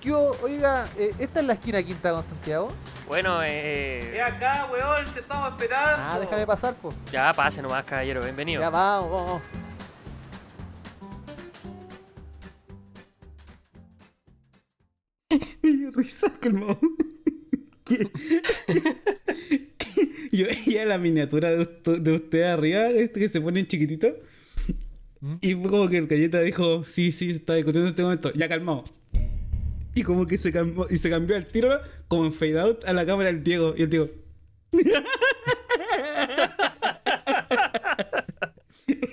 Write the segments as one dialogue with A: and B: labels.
A: ¿Qué hubo? Oiga, eh, ¿esta es la esquina quinta con Santiago?
B: Bueno,
C: Es
B: eh,
C: acá, weón, te estamos esperando.
A: Ah, déjame pasar, pues.
B: ya pase nomás, caballero, bienvenido.
A: Ya vamos, vamos.
D: Me dio risa, calmado. ¿Qué? Yo veía la miniatura de usted, de usted arriba, este que se pone en chiquitito.
A: ¿Mm?
D: Y fue como que el galleta dijo, sí, sí, está discutiendo en este momento, ya calmado. Y como que se cambió, y se cambió el tiro como en fade out a la cámara del Diego. Y el Diego.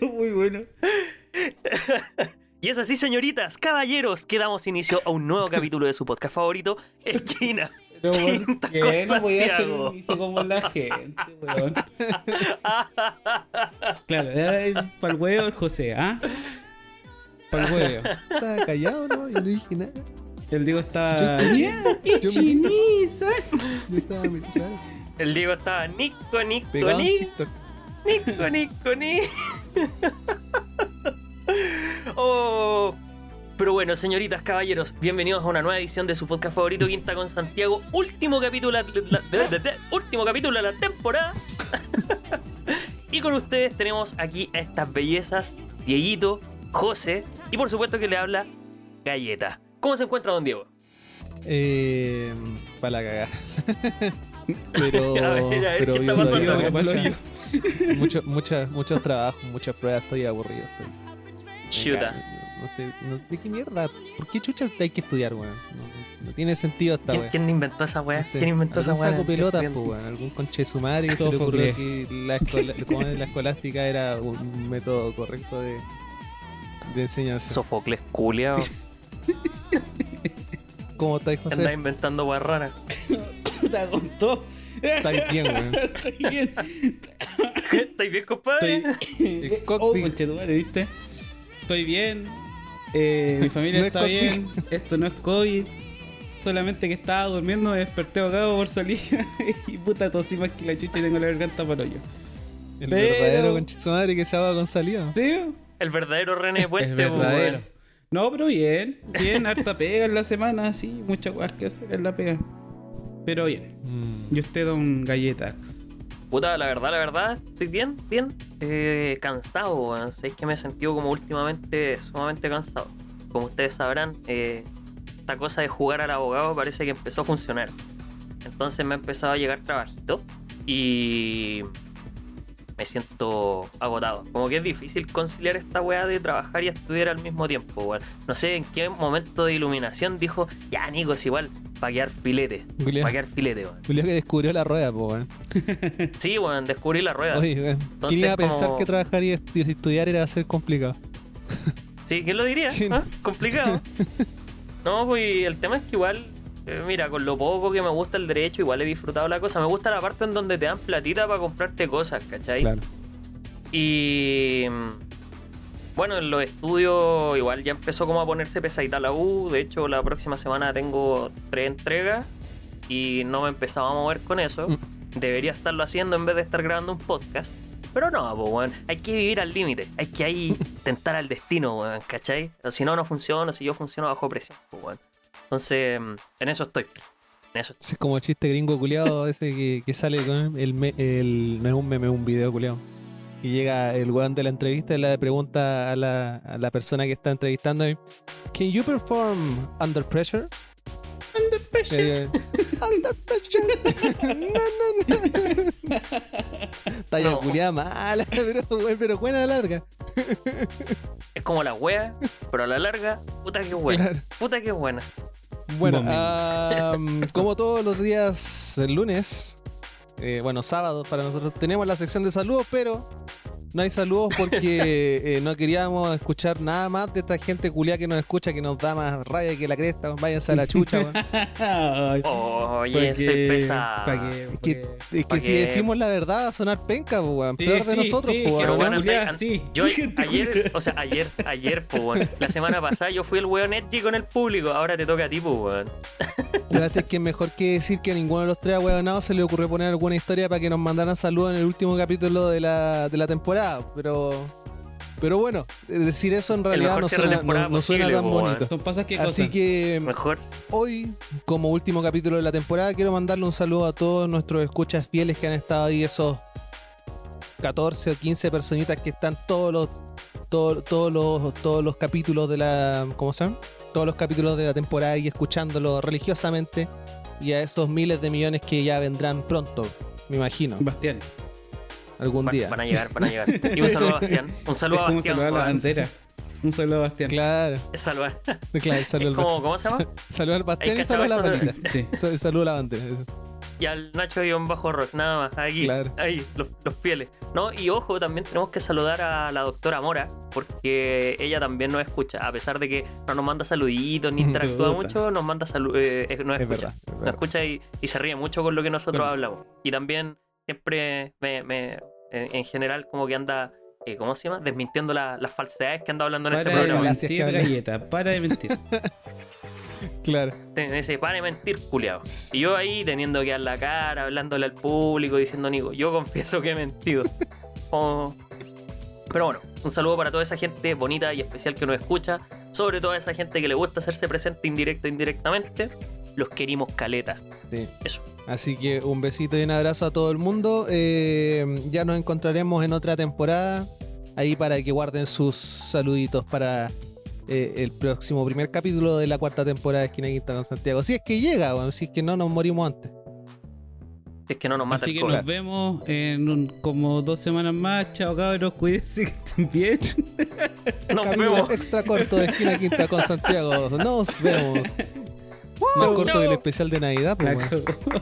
D: Muy bueno.
B: Y es así, señoritas, caballeros, que damos inicio a un nuevo capítulo de su podcast favorito, Esquina.
D: Pero
B: Quinta
D: ¿por qué
B: con
D: no voy a hacer un inicio como la gente, weón? Claro, para el huevo el José, ¿ah? Para el huevo.
A: Estaba callado, ¿no? Yo no dije nada.
D: El Diego está.
A: Yo-
D: ¡Ya!
A: yo-
D: ¡Qué chiniza!
B: El Diego estaba Nico, Nico,
A: pegado en
B: Ni,
A: TikTok.
B: Nico, Nico, Ni. Oh. Pero bueno, señoritas, caballeros, bienvenidos a una nueva edición de su podcast favorito, Quinta con Santiago. Último capítulo, de la- de- de- de- último capítulo de la temporada. y con ustedes tenemos aquí a estas bellezas, Dieguito, José y por supuesto que le habla Galleta. ¿Cómo se encuentra don Diego?
A: Eh. Para la cagada. pero.
B: A ver, a ver,
A: pero mucho- mucha- muchos trabajos, muchas pruebas, estoy aburrido. estoy-
B: Chuta.
A: No sé, no sé, ¿de qué mierda? ¿Por qué chucha hay que estudiar, weón? No, no tiene sentido esta
B: ¿Quién,
A: weón.
B: quién inventó esa weá?
A: No sé,
B: ¿Quién inventó esa
A: algún
B: weá?
A: saco pelotas, pues, weón. Algún conche de su madre que se le ocurrió
D: Sófocles.
A: que la, escola- la escolástica era un método correcto de, de enseñanza.
B: Sofocles culiao.
A: ¿Cómo estáis, José?
B: inventando weá rara.
D: Puta, con todo.
A: ¿Estáis bien, weón?
D: Estoy bien.
B: ¿Estáis bien, compadre?
D: Estoy.
A: El
D: Oh, conchetumare, ¿viste? Estoy bien. Eh, mi familia
A: No
D: está bien. Esto no es COVID. Solamente que estaba durmiendo, me desperté ahogado por salir. y puta, tosí más que la chucha y tengo la garganta para hoyo.
A: El
D: Pero-
A: verdadero conche de su madre que se ahoga con salida.
D: ¿Sí?
B: El verdadero René Puente,
D: verdadero.
B: weón.
D: No, pero bien, bien, harta pega en la semana, sí, muchas cosas que hacer en la pega. Pero bien.
A: Mm.
D: Y usted, don Galletas.
B: Puta, la verdad, la verdad, estoy bien, bien. Eh, cansado, weón. Sabéis que me he sentido como últimamente sumamente cansado. Como ustedes sabrán, eh, esta cosa de jugar al abogado parece que empezó a funcionar. Entonces me ha empezado a llegar trabajito y me siento agotado. Como que es difícil conciliar esta weá de trabajar y estudiar al mismo tiempo, weón. No sé en qué momento de iluminación dijo, ya Nico, es igual, para quedar filete. Quedar filete, weón.
A: Julio que descubrió la rueda, po, weón.
B: Sí, weón, descubrí la rueda.
A: Oye, weón. ¿Quién iba a
B: como-
A: pensar que trabajar y estu- y estudiar era ser complicado?
B: Sí, ¿quién lo diría? ¿Ah? Complicado. no, pues el tema es que igual, mira, con lo poco que me gusta el derecho, igual he disfrutado la cosa. Me gusta la parte en donde te dan platita para comprarte cosas, ¿cachai?
A: Claro.
B: Y mm, bueno, en los estudios igual ya empezó como a ponerse pesadita la U. De hecho, la próxima semana tengo tres entregas y no me empezaba a mover con eso.
A: Mm.
B: Debería estarlo haciendo en vez de estar grabando un podcast. Pero no, pues, weón. Hay que vivir al límite. Hay que ahí tentar al destino, weón, ¿cachai? O si no, no funciona. Si yo funciono bajo presión, pues, weón. Entonces, mm, en eso estoy. En eso estoy.
A: Es como el chiste gringo culiado ese que, que sale con el, me- el. No es un meme, es un video culiado. Y llega el weón de la entrevista y le pregunta a la, a la persona que está entrevistando: ¿Can you perform under pressure?
D: Under
A: Y
D: pressure.
A: ella, under pressure. no, no, no. Talla
B: No.
A: culiada mala, pero, buena a la larga.
B: Es como la wea, pero a la larga, puta que buena.
A: Claro.
B: Puta que buena.
A: Bueno, como todos los días el lunes, eh, bueno, sábados para nosotros, tenemos la sección de saludos, pero no hay saludos porque eh, no queríamos escuchar nada más de esta gente culia que nos escucha, que nos da más raya que la cresta, weón. váyanse a la chucha.
B: Oye,
D: ¿pa'
B: soy pesado.
D: ¿Pa' qué?
A: Es
D: ¿Pa'
A: que, es
B: ¿Pa'
A: que si decimos la verdad va a sonar penca, pues, weón.
D: Sí,
A: Peor de
D: sí,
A: nosotros,
D: sí,
A: pues,
D: pero
A: weón.
B: bueno,
D: sí.
B: Yo ayer, o sea, ayer, ayer, pues, weón. La semana pasada yo fui el weón edgy con el público, ahora te toca a ti, pues, weón.
A: Lo que pasa es que es mejor que decir que a ninguno de los tres huevonados se le ocurrió poner alguna historia para que nos mandaran saludos en el último capítulo de la, de la temporada. Pero Pero bueno, decir eso en realidad no suena, no- no suena
B: posible,
A: tan bonito.
D: Son
A: Así que
B: Mejor.
A: hoy, como último capítulo de la temporada, quiero mandarle un saludo a todos nuestros escuchas fieles que han estado ahí, esos 14 o 15 personitas que están todos los todos, todos los todos los capítulos de la ¿cómo se llama? Todos los capítulos de la temporada y escuchándolo religiosamente y a esos miles de millones que ya vendrán pronto, me imagino,
D: Bastián.
A: Algún
B: Van,
A: día.
B: van a llegar, van a llegar. Y un saludo a Bastián. Un saludo
D: Es
B: a Bastián.
D: saludar a la bandera. Un saludo a Bastián.
A: Claro,
B: Es saludar.
A: claro, saludo
B: ¿Cómo se llama?
A: Saludo al Bastián y saludo a la bandita.
D: Sí.
A: Sal- Saludo a la bandera.
B: Y al Nacho guion bajo Ross, nada más. Aquí,
A: Claro.
B: ahí, los, los fieles. ¿No? Y ojo, también tenemos que saludar a la doctora Mora, porque ella también nos escucha. A pesar de que no nos manda saluditos ni interactúa mucho, nos manda salu eh, eh, nos
A: Es
B: escucha.
A: verdad. es
B: Nos escucha y, y se ríe mucho con lo que nosotros hablamos. Y también siempre me, me- en, en general como que anda, eh, ¿cómo se llama? Desmintiendo la- las falsedades que anda hablando en este
D: Para de
B: programa.
A: Gracias,
D: mentir, galleta. Para de mentir.
A: Claro.
B: Me dice, para de mentir, culiao. Y yo ahí teniendo que dar la cara, hablándole al público, diciendo, Nico, yo confieso que he mentido. Pero bueno, un saludo para toda esa gente bonita y especial que nos escucha. Sobre todo a esa gente que le gusta hacerse presente indirecto e indirectamente. Los querimos caleta.
A: Sí.
B: Eso.
A: Así que un besito y un abrazo a todo el mundo. Eh, ya nos encontraremos en otra temporada. Ahí para que guarden sus saluditos para eh, el próximo primer capítulo de la cuarta temporada de Esquina Quinta con Santiago. Si es que llega, bueno, si es que no nos morimos antes.
B: Si es que no nos mata
D: Así
B: el
D: que nos vemos en un- como dos semanas más. Chao cabros, cuídense que estén bien.
B: Nos
A: Capítulo
B: vemos.
A: extra corto de Esquina Quinta con Santiago. Nos vemos. Más corto
B: chao.
A: que el especial de Navidad. pues, bueno.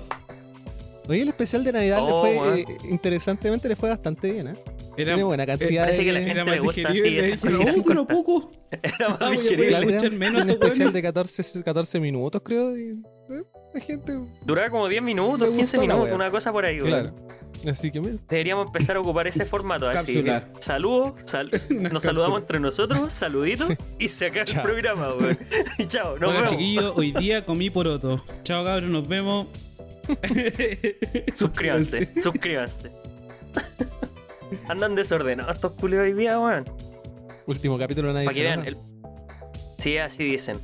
A: Oye, el especial de Navidad
B: Oh,
A: le fue, eh, interesantemente le fue bastante bien, ¿eh?
D: Era,
A: Tiene buena cantidad
B: parece
A: de...
B: que la gente
D: era
B: le
D: más
B: gusta, sí,
D: dije,
B: cositas
D: "Oh, pero
B: cortas".
D: poco.
B: Era más
D: Ah,
B: digerible.
D: menos
A: un especial de 14, 14 minutos, creo. Y, eh, la gente.
B: Duraba como 10
A: Me
B: minutos,
A: gustó
B: 15
A: la
B: minutos, una cosa por ahí, weón.
A: Claro. Así que, mira,
B: Deberíamos empezar a ocupar ese formato así.
D: Cápsula.
B: Saludos, sal- nos saludamos entre nosotros, saluditos
A: Sí.
B: y se acaba el programa, weón. Y chao, nos
D: Bueno,
B: vemos.
D: chiquillos, hoy día comí poroto. Chao cabros, nos vemos.
B: Suscríbanse, suscríbanse. Andan desordenados estos culios hoy día, weón.
A: último capítulo nadie
B: Para que
A: se
B: vean,
A: enoja.
B: el... sí, así dicen.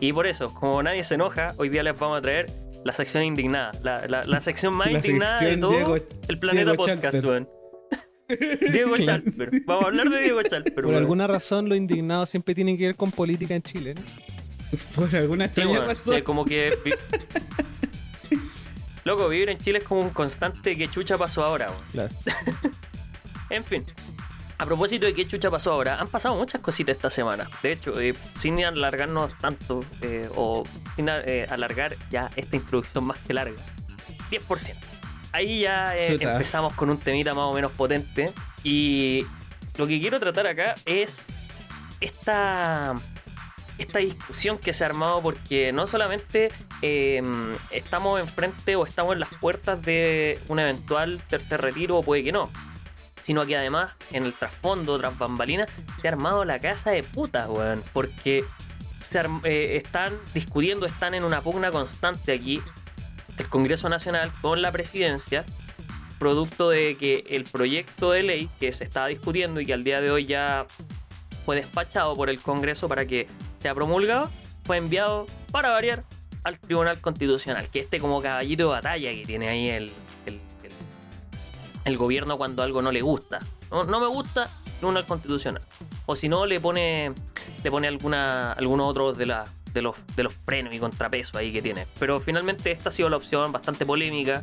B: Y por eso, como nadie se enoja, hoy día les vamos a traer la sección indignada. La, la- la sección más
D: La
B: indignada de todo
D: Diego-
B: el planeta
D: Diego
B: podcast, weón. Diego Chalper. Vamos a hablar de Diego Chalper,
A: Por alguna razón, lo indignado siempre tiene que ver con política en Chile. ¿no?
D: Por alguna
B: Sí,
D: extraña
B: weón,
D: razón.
B: sí, como que. vi- Loco, vivir en Chile es como un constante que chucha pasó ahora, weón.
A: Claro.
B: En fin. A propósito de qué chucha pasó ahora, han pasado muchas cositas esta semana. De hecho, eh, sin alargarnos tanto, eh, o sin eh, alargar ya esta introducción más que larga, 10%. Ahí ya empezamos con un temita más o menos potente. Y lo que quiero tratar acá es esta, esta discusión que se ha armado porque no solamente eh, estamos enfrente o estamos en las puertas de un eventual tercer retiro o puede que no, sino que además en el trasfondo, tras bambalinas, se ha armado la casa de putas, weón, porque se eh, están discutiendo, están en una pugna constante aquí el Congreso Nacional con la presidencia, producto de que el proyecto de ley que se estaba discutiendo y que al día de hoy ya fue despachado por el Congreso para que sea promulgado, fue enviado para variar al Tribunal Constitucional, que este como caballito de batalla que tiene ahí el- el gobierno cuando algo no le gusta. No, no me gusta, Tribunal Constitucional. O si no, le pone, le pone alguna, alguno otro de, la, de, los, de los frenos y contrapesos ahí que tiene. Pero finalmente esta ha sido la opción bastante polémica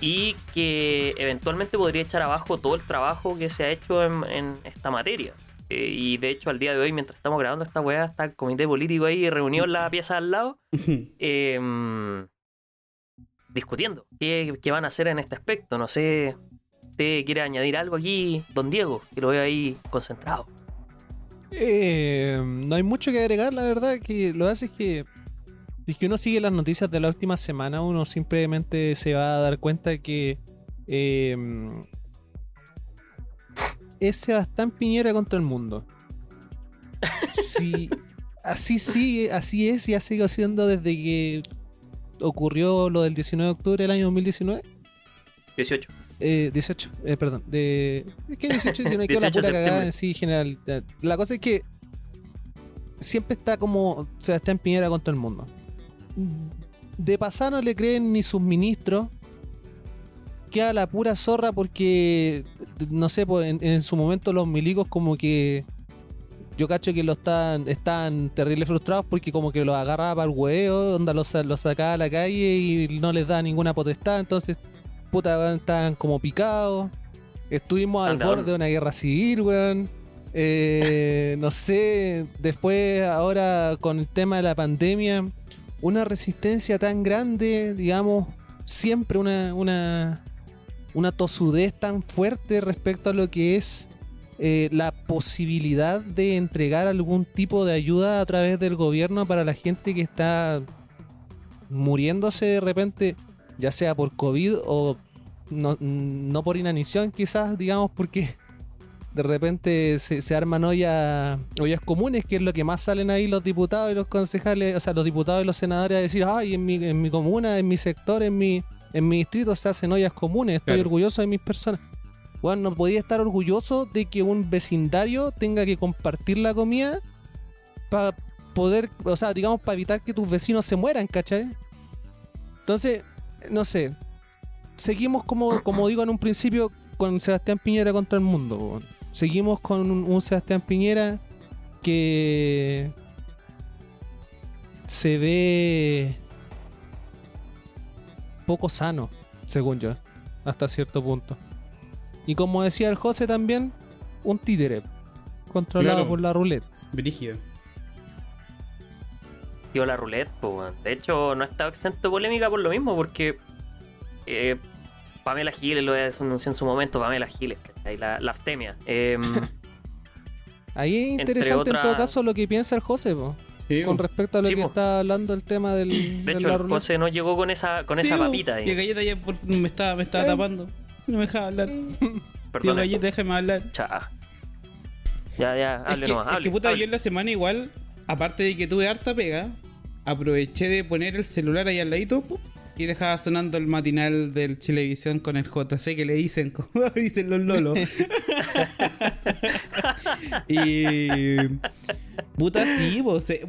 B: y que eventualmente podría echar abajo todo el trabajo que se ha hecho en, en esta materia. Eh, y de hecho, al día de hoy, mientras estamos grabando esta weá, está el comité político ahí reunido en la pieza al lado, eh, discutiendo qué, qué van a hacer en este aspecto. No sé, ¿usted quiere añadir algo aquí, don Diego? Que lo veo ahí concentrado.
A: Eh, no hay mucho que agregar, la verdad, que lo que hace es que si es que uno sigue las noticias de la última semana, uno simplemente se va a dar cuenta que eh, es Sebastián Piñera contra el mundo. Sí, así sí, así es y ha sido siendo desde que ocurrió lo del 19 de octubre del año 2019.
B: 18.
A: Eh, 18, eh, perdón, de... Es que 18, si no hay que la
B: 18
A: pura cagada en sí general. La cosa es que siempre está como Sebastián Piñera contra el mundo. De pasar no le creen ni sus ministros. Queda la pura zorra porque, no sé, pues, en, en su momento los milicos como que... Yo cacho que lo están, están terrible frustrados porque como que los agarraba para el huevo, onda los, los sacaba a la calle y no les da ninguna potestad, entonces puta weón, estaban como picados. Estuvimos al borde de una guerra civil, weón. Eh, no sé, después ahora con el tema de la pandemia, una resistencia tan grande, digamos, siempre una, una, una tosudez tan fuerte respecto a lo que es eh, la posibilidad de entregar algún tipo de ayuda a través del gobierno para la gente que está muriéndose de repente, ya sea por COVID o no, no por inanición quizás, digamos, porque de repente se, se arman ollas, ollas comunes, que es lo que más salen ahí los diputados y los concejales, o sea, los diputados y los senadores a decir, ay, en mi, en mi comuna, en mi sector, en mi, en mi distrito se hacen ollas comunes, estoy
D: Claro.
A: orgulloso de mis personas. Bueno, no podía estar orgulloso de que un vecindario tenga que compartir la comida para poder, o sea, digamos, para evitar que tus vecinos se mueran, ¿cachai? Entonces, no sé. Seguimos como, como digo en un principio, con Sebastián Piñera contra el mundo. Seguimos con un, un Sebastián Piñera que se ve poco sano, según yo, hasta cierto punto. Y como decía el José también, un títere controlado
D: Claro.
A: por la ruleta.
D: Brígido.
B: La roulette, pues, weón. De hecho, no ha estado exento de polémica por lo mismo, porque eh, Pamela Giles lo denunció en su momento, Pamela Giles, ¿cachai? La, la abstemia. Em,
A: Ahí es interesante en todo caso lo que piensa el José, po,
D: Sí,
A: con respecto a lo
B: Sí,
A: que
B: po.
A: está hablando el tema del,
B: de
A: de
B: hecho,
A: la
B: el. José no llegó con esa, con esa
D: Sí,
B: papita
D: Y. Galleta ya por- me estaba, me estaba tapando. No me dejaba hablar.
B: Perdón.
D: Galleta, déjame hablar.
B: Cha. Ya, ya,
D: Es
B: hable
D: que,
B: nomás.
D: es
B: hable,
D: que puta,
B: hable.
D: yo en la semana igual, aparte de que tuve harta pega, aproveché de poner el celular ahí al ladito y dejaba sonando el matinal del Chilevisión con el JC que le dicen, como dicen los lolos. y. Puta, sí, se-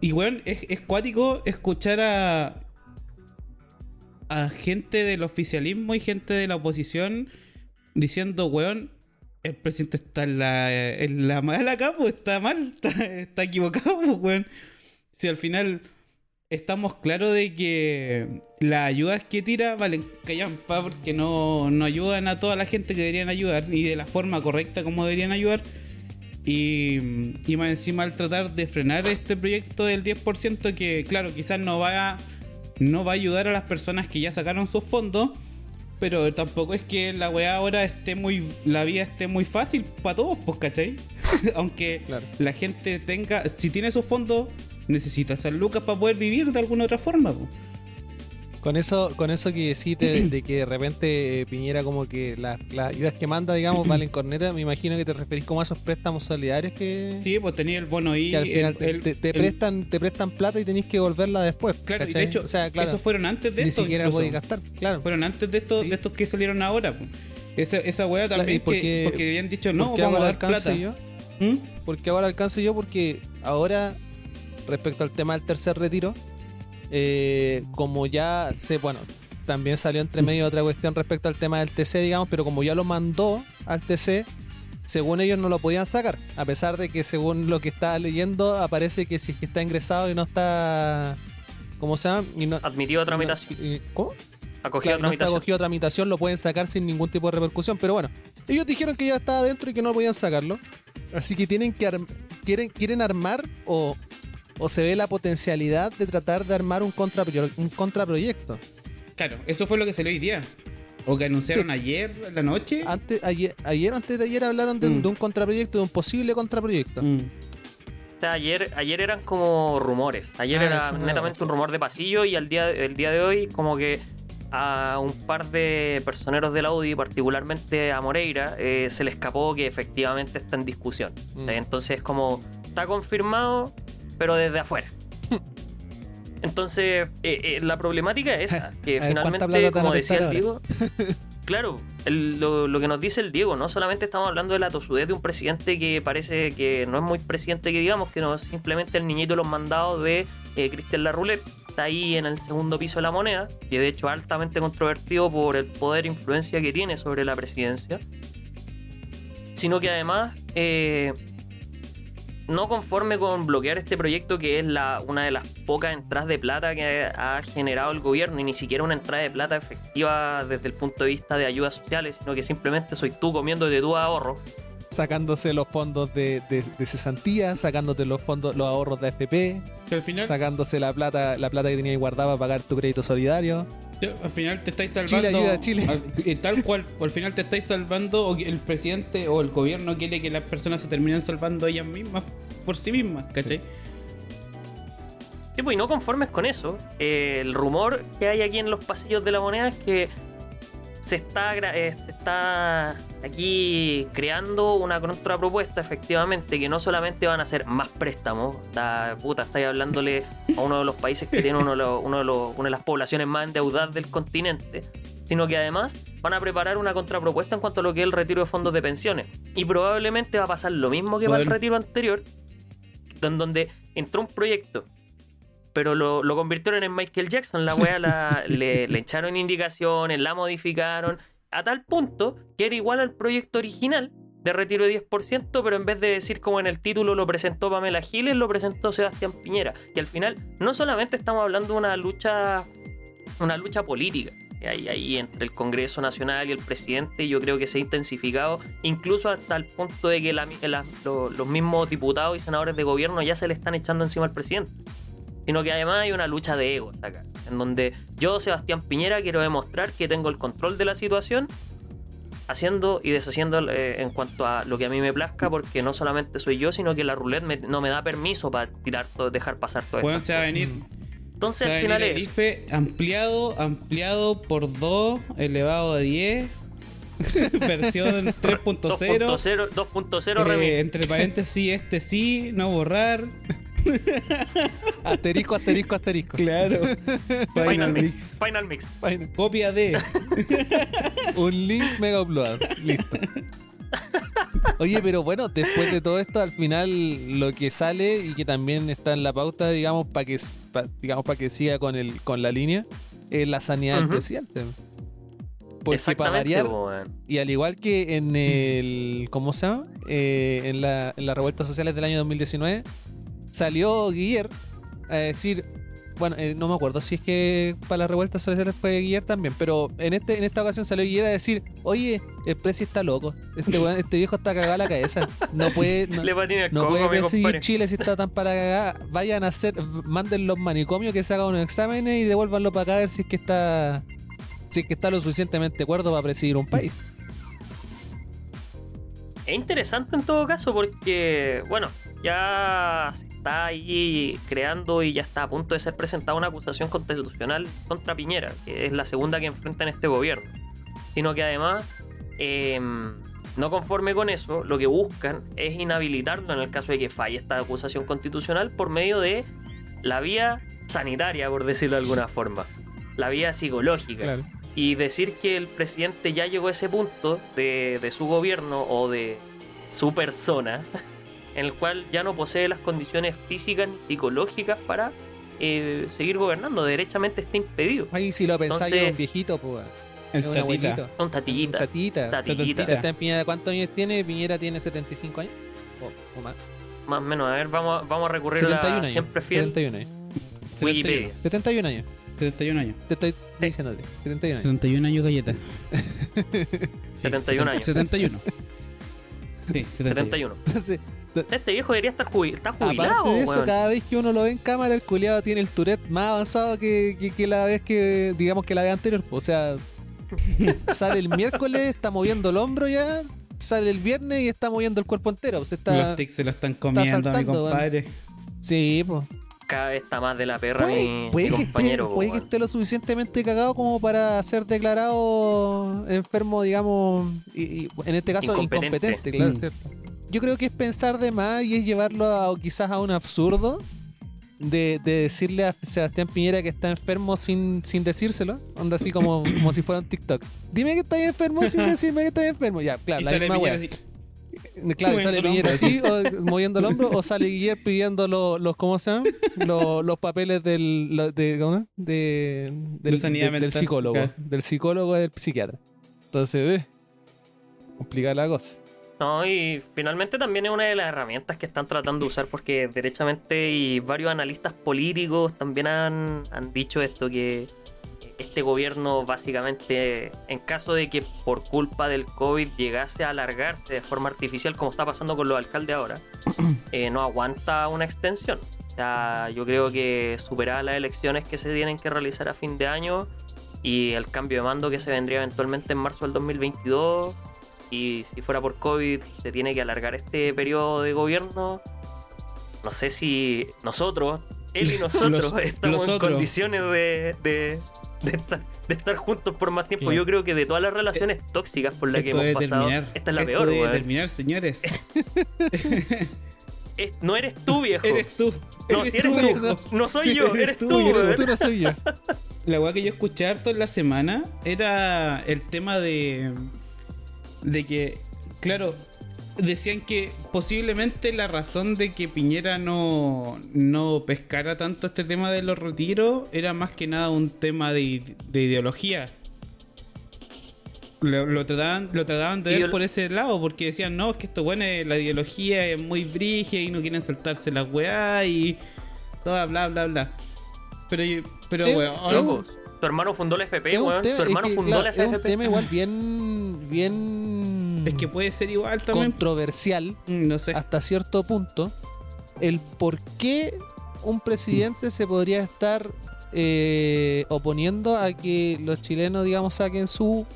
D: y weón, es, es cuático escuchar a. a gente del oficialismo y gente de la oposición diciendo, weón, el presidente está en la, en la mala acá, pues está mal, está, equivocado, pues. Si al final estamos claros de que las ayudas que tira valen callampa porque no, no ayudan a toda la gente que deberían ayudar y de la forma correcta como deberían ayudar. Y, y más encima al tratar de frenar este proyecto del 10% que claro, quizás no va a, no va a ayudar a las personas que ya sacaron sus fondos, pero tampoco es que la weá ahora esté muy, la vida esté muy fácil para todos, pues, ¿cachai? Aunque
A: Claro.
D: la gente tenga, si tiene sus fondos, necesita esas lucas para poder vivir de alguna otra forma, pues.
A: Con eso, con eso que decís de, de que de repente eh, Piñera como que las, las ayudas que manda, digamos, valen corneta, me imagino que te referís como a esos préstamos solidarios que,
D: Sí, pues tenía el bono ahí.
A: que al final
D: el-
A: te,
D: el-
A: prestan, te prestan plata y tenés que devolverla después.
D: Claro, y de hecho,
A: o sea, claro,
D: esos fueron antes de
A: ni
D: esto.
A: siquiera
D: incluso.
A: podés gastar, claro.
D: Fueron antes de estos,
A: Sí.
D: de estos que salieron ahora. pues. Esa, esa
A: Claro,
D: también
A: ¿y por
D: que-
A: qué-
D: porque habían dicho no,
A: ¿Por qué
D: vamos a dar plata.
A: yo?
D: ¿Mm?
A: Porque ahora alcanzo yo porque ahora, respecto al tema del tercer retiro, eh, como ya se, bueno, también salió entre medio otra cuestión respecto al tema del TC, digamos, pero como ya lo mandó al TC, según ellos no lo podían sacar, a pesar de que según lo que estaba leyendo aparece que si es que está ingresado y no está, ¿cómo se llama? Y no,
B: Admitido a tramitación.
A: y- ¿Cómo?
B: Acogido
A: Claro,
B: a
A: no está
B: tramitación.
A: acogido a tramitación, lo pueden sacar sin ningún tipo de repercusión. Pero bueno, ellos dijeron que ya estaba adentro y que no podían sacarlo. Así que tienen que quieren, quieren armar o, o se ve la potencialidad de tratar de armar un, contrapro- un contraproyecto.
D: Claro, eso fue lo que salió hoy día. O que anunciaron
A: Sí.
D: ayer en la noche.
A: Antes, ayer, ayer antes de ayer hablaron de,
D: Mm.
A: de un contraproyecto, de un posible contraproyecto.
D: Mm.
B: O sea, ayer, ayer eran como rumores. Ayer
A: Ah,
B: era netamente un rumor de pasillo y al día, el día de hoy como que a un par de personeros del Audi, particularmente a Moreira, eh, se le escapó que efectivamente está en discusión.
A: Mm.
B: Entonces como está confirmado, pero desde afuera. Entonces, eh, eh, la problemática es esa, que
A: A ver, ¿cuánta
B: finalmente, como decía el Diego, claro, el- lo, lo que nos dice el Diego, no solamente estamos hablando de la tosudez de un presidente que parece que no es muy presidente que digamos, que no es simplemente el niñito de los mandados de eh, Cristian Larroulet, está ahí en el segundo piso de la moneda, y de hecho altamente controvertido por el poder e influencia que tiene sobre la presidencia, sino que además... no conforme con bloquear este proyecto que es la, una de las pocas entradas de plata que ha generado el gobierno y ni siquiera una entrada de plata efectiva desde el punto de vista de ayudas sociales, sino que simplemente soy tú comiendo de tu ahorro.
A: Sacándose los fondos de, de, de cesantía, sacándote los fondos, los ahorros de FP,
D: Que al final,
A: sacándose la plata, la plata que tenías guardada para pagar tu crédito solidario.
D: te- al final te estáis salvando.
A: Chile ayuda a Chile.
D: al- tal cual, al final te estáis salvando, o el presidente o el gobierno quiere que las personas se terminen salvando ellas mismas por sí mismas, ¿cachai?
B: Sí, pues, y no conformes con eso, eh, el rumor que hay aquí en los pasillos de la moneda es que se está, eh, se está aquí creando una contrapropuesta, efectivamente, que no solamente van a ser más préstamos, la puta, estáis hablándole a uno de los países que tiene uno de, los- uno de los- una de las poblaciones más endeudadas del continente, sino que además van a preparar una contrapropuesta en cuanto a lo que es el retiro de fondos de pensiones. Y probablemente va a pasar lo mismo que para el retiro anterior, en donde entró un proyecto pero lo, lo convirtieron en Michael Jackson. La wea la- le, le echaron indicaciones, la modificaron, a tal punto que era igual al proyecto original de retiro de 10%, pero en vez de decir como en el título lo presentó Pamela Giles, lo presentó Sebastián Piñera. Y al final, no solamente estamos hablando de una lucha, una lucha política. hay ahí entre el Congreso Nacional y el presidente, yo creo que se ha intensificado, incluso hasta el punto de que la- la- lo- los mismos diputados y senadores de gobierno ya se le están echando encima al presidente sino que además hay una lucha de egos acá, en donde yo, Sebastián Piñera, quiero demostrar que tengo el control de la situación, haciendo y deshaciendo eh, en cuanto a lo que a mí me plazca, porque no solamente soy yo, sino que la roulette me- no me da permiso para tirar todo, dejar pasar todo
D: Bueno,
B: esto.
D: se va a venir,
B: Entonces al final
D: el
B: es
D: IFE ampliado, ampliado por 2, elevado a 10, versión 3.0.
B: 2.0 2.0
D: eh,
B: remix.
D: entre paréntesis, este sí, no borrar.
A: Asterisco, asterisco, asterisco.
D: Claro.
B: Final mix. Final mix.
D: Copia de.
A: Un link mega upload. Listo. Oye, pero bueno, después de todo esto, al final lo que sale y que también está en la pauta, digamos, para que pa- digamos para que siga con el con la línea, es la sanidad del presidente. Porque para
B: Exactamente,
A: variar, y al igual que en el ¿cómo se llama? Eh, en la en las revueltas sociales del año 2019 salió Guiller a decir bueno, eh, no me acuerdo si es que para las revueltas sociales fue Guiller también, pero en este en esta ocasión salió Guiller a decir, oye, el Presi está loco, este este viejo está cagado a la cabeza, no puede, no,
B: Le patina el
A: no
B: coco,
A: puede
B: compadre.
A: Chile si está tan para cagar. Vayan a hacer, manden los manicomios que se hagan unos exámenes y devuélvanlo para acá a ver si es que está, si es que está lo suficientemente cuerdo para presidir un país.
B: Es interesante en todo caso porque, bueno, ya se está ahí creando y ya está a punto de ser presentada una acusación constitucional contra Piñera, que es la segunda que enfrenta en este gobierno. Sino que además, eh, no conforme con eso, lo que buscan es inhabilitarlo en el caso de que falle esta acusación constitucional por medio de la vía sanitaria, por decirlo de alguna forma. La vía psicológica
A: Claro.
B: Y decir que el presidente ya llegó a ese punto de, de su gobierno o de su persona, en el cual ya no posee las condiciones físicas ni psicológicas para eh, seguir gobernando, derechamente está impedido.
A: Ahí si lo pensáis,
B: Entonces-
A: un viejito, pues.
D: El
A: Es un
D: tatita.
A: abuelito.
B: Un
A: Un
B: tatillita,
A: tatita.
B: tatillita,
A: Piñera, ¿cuántos años tiene? Piñera tiene 75 años. O, o más.
B: más o menos. A ver, vamos, a- vamos a recurrir
A: 71
B: a
A: años.
B: siempre fiel
A: 71 años.
B: Wikipedia.
A: 71 años.
D: 71 años.
A: Te estoy diciendo. 71 años.
D: 71 años galleta. Sí,
B: 71 años.
D: 71. Sí, 71.
B: 71.
A: Entonces,
B: Este viejo debería estar jubi- está jubilado,
A: Aparte de eso,
B: weón.
A: cada vez que uno lo ve en cámara, el culiado tiene el Tourette más avanzado que, que- que la vez que, digamos que la vez anterior. O sea, sale el miércoles, está moviendo el hombro ya, sale el viernes y está moviendo el cuerpo entero. O sea, está,
D: Los tics se lo están comiendo, mi
A: saltando,
D: compadre.
A: sí, pues.
B: Cada vez está más de la perra mi,
A: Puede,
B: mi
A: que esté,
B: compañero.
A: puede que esté lo suficientemente cagado como para ser declarado enfermo, digamos, y, y en este caso
B: Incompetente.
A: incompetente, claro,
D: Mm.
A: ¿cierto? Yo creo que es pensar de más y es llevarlo a, quizás a un absurdo de, de decirle a Sebastián Piñera que está enfermo sin, sin decírselo. Onda así como, como si fuera un TikTok. Dime que estás enfermo sin decirme que estás enfermo. Ya, claro,
D: Y
A: la misma
D: Piñera
A: wea.
D: así.
A: Claro, sale Piñera así, o moviendo el hombro, o sale Guillermo pidiendo los, los ¿cómo se llama? Los, los papeles del, lo- de, de, del,
D: De
A: del- psicólogo.
D: claro.
A: Del psicólogo y del psiquiatra. Entonces, eh, complicada la cosa.
B: No, y finalmente también es una de las herramientas que están tratando de usar porque derechamente y varios analistas políticos también han, han dicho esto, que este gobierno básicamente, en caso de que por culpa del COVID llegase a alargarse de forma artificial como está pasando con los alcaldes ahora, eh, no aguanta una extensión. O sea, yo creo que superadas las elecciones que se tienen que realizar a fin de año y el cambio de mando que se vendría eventualmente en marzo del 2022 y si fuera por COVID se tiene que alargar este periodo de gobierno, no sé si nosotros, él y nosotros,
D: Los-
B: estamos en condiciones de, de, de estar, de estar juntos por más tiempo.
D: Claro.
B: Yo creo que de todas las relaciones tóxicas por las que hemos pasado,
D: terminar.
B: esta es la
D: Esto
B: peor,
D: debe terminar, señores.
B: Es- no eres tú, viejo.
D: eres tú.
B: no, si eres
D: tú,
B: tú.
D: viejo.
B: No soy
D: Sí,
B: yo,
D: eres
B: eres
D: tú,
B: tú,
D: eres.
A: Tú no soy yo.
D: La weá que yo escuché harto en la semana era el tema de. de que, claro, decían que posiblemente la razón de que Piñera no, no pescara tanto este tema de los retiros era más que nada un tema de, de ideología. Lo, lo trataban, lo trataban de ver por ese lado, porque decían, no, es que esto bueno, la ideología es muy brígida y no quieren saltarse las weá y toda bla bla bla. Pero, yo- pero
A: Eh,
D: weón,
A: eh,
B: tu hermano fundó la FP,
A: Es un
B: weón.
A: tema-
B: Tu
A: es
B: hermano
A: que,
B: fundó
A: claro,
B: la
A: es un tema igual bien, bien
D: Es que puede ser igual también.
A: controversial
D: Mm, No sé.
A: hasta cierto punto el por qué un presidente se podría estar eh, oponiendo a que los chilenos, digamos, saquen su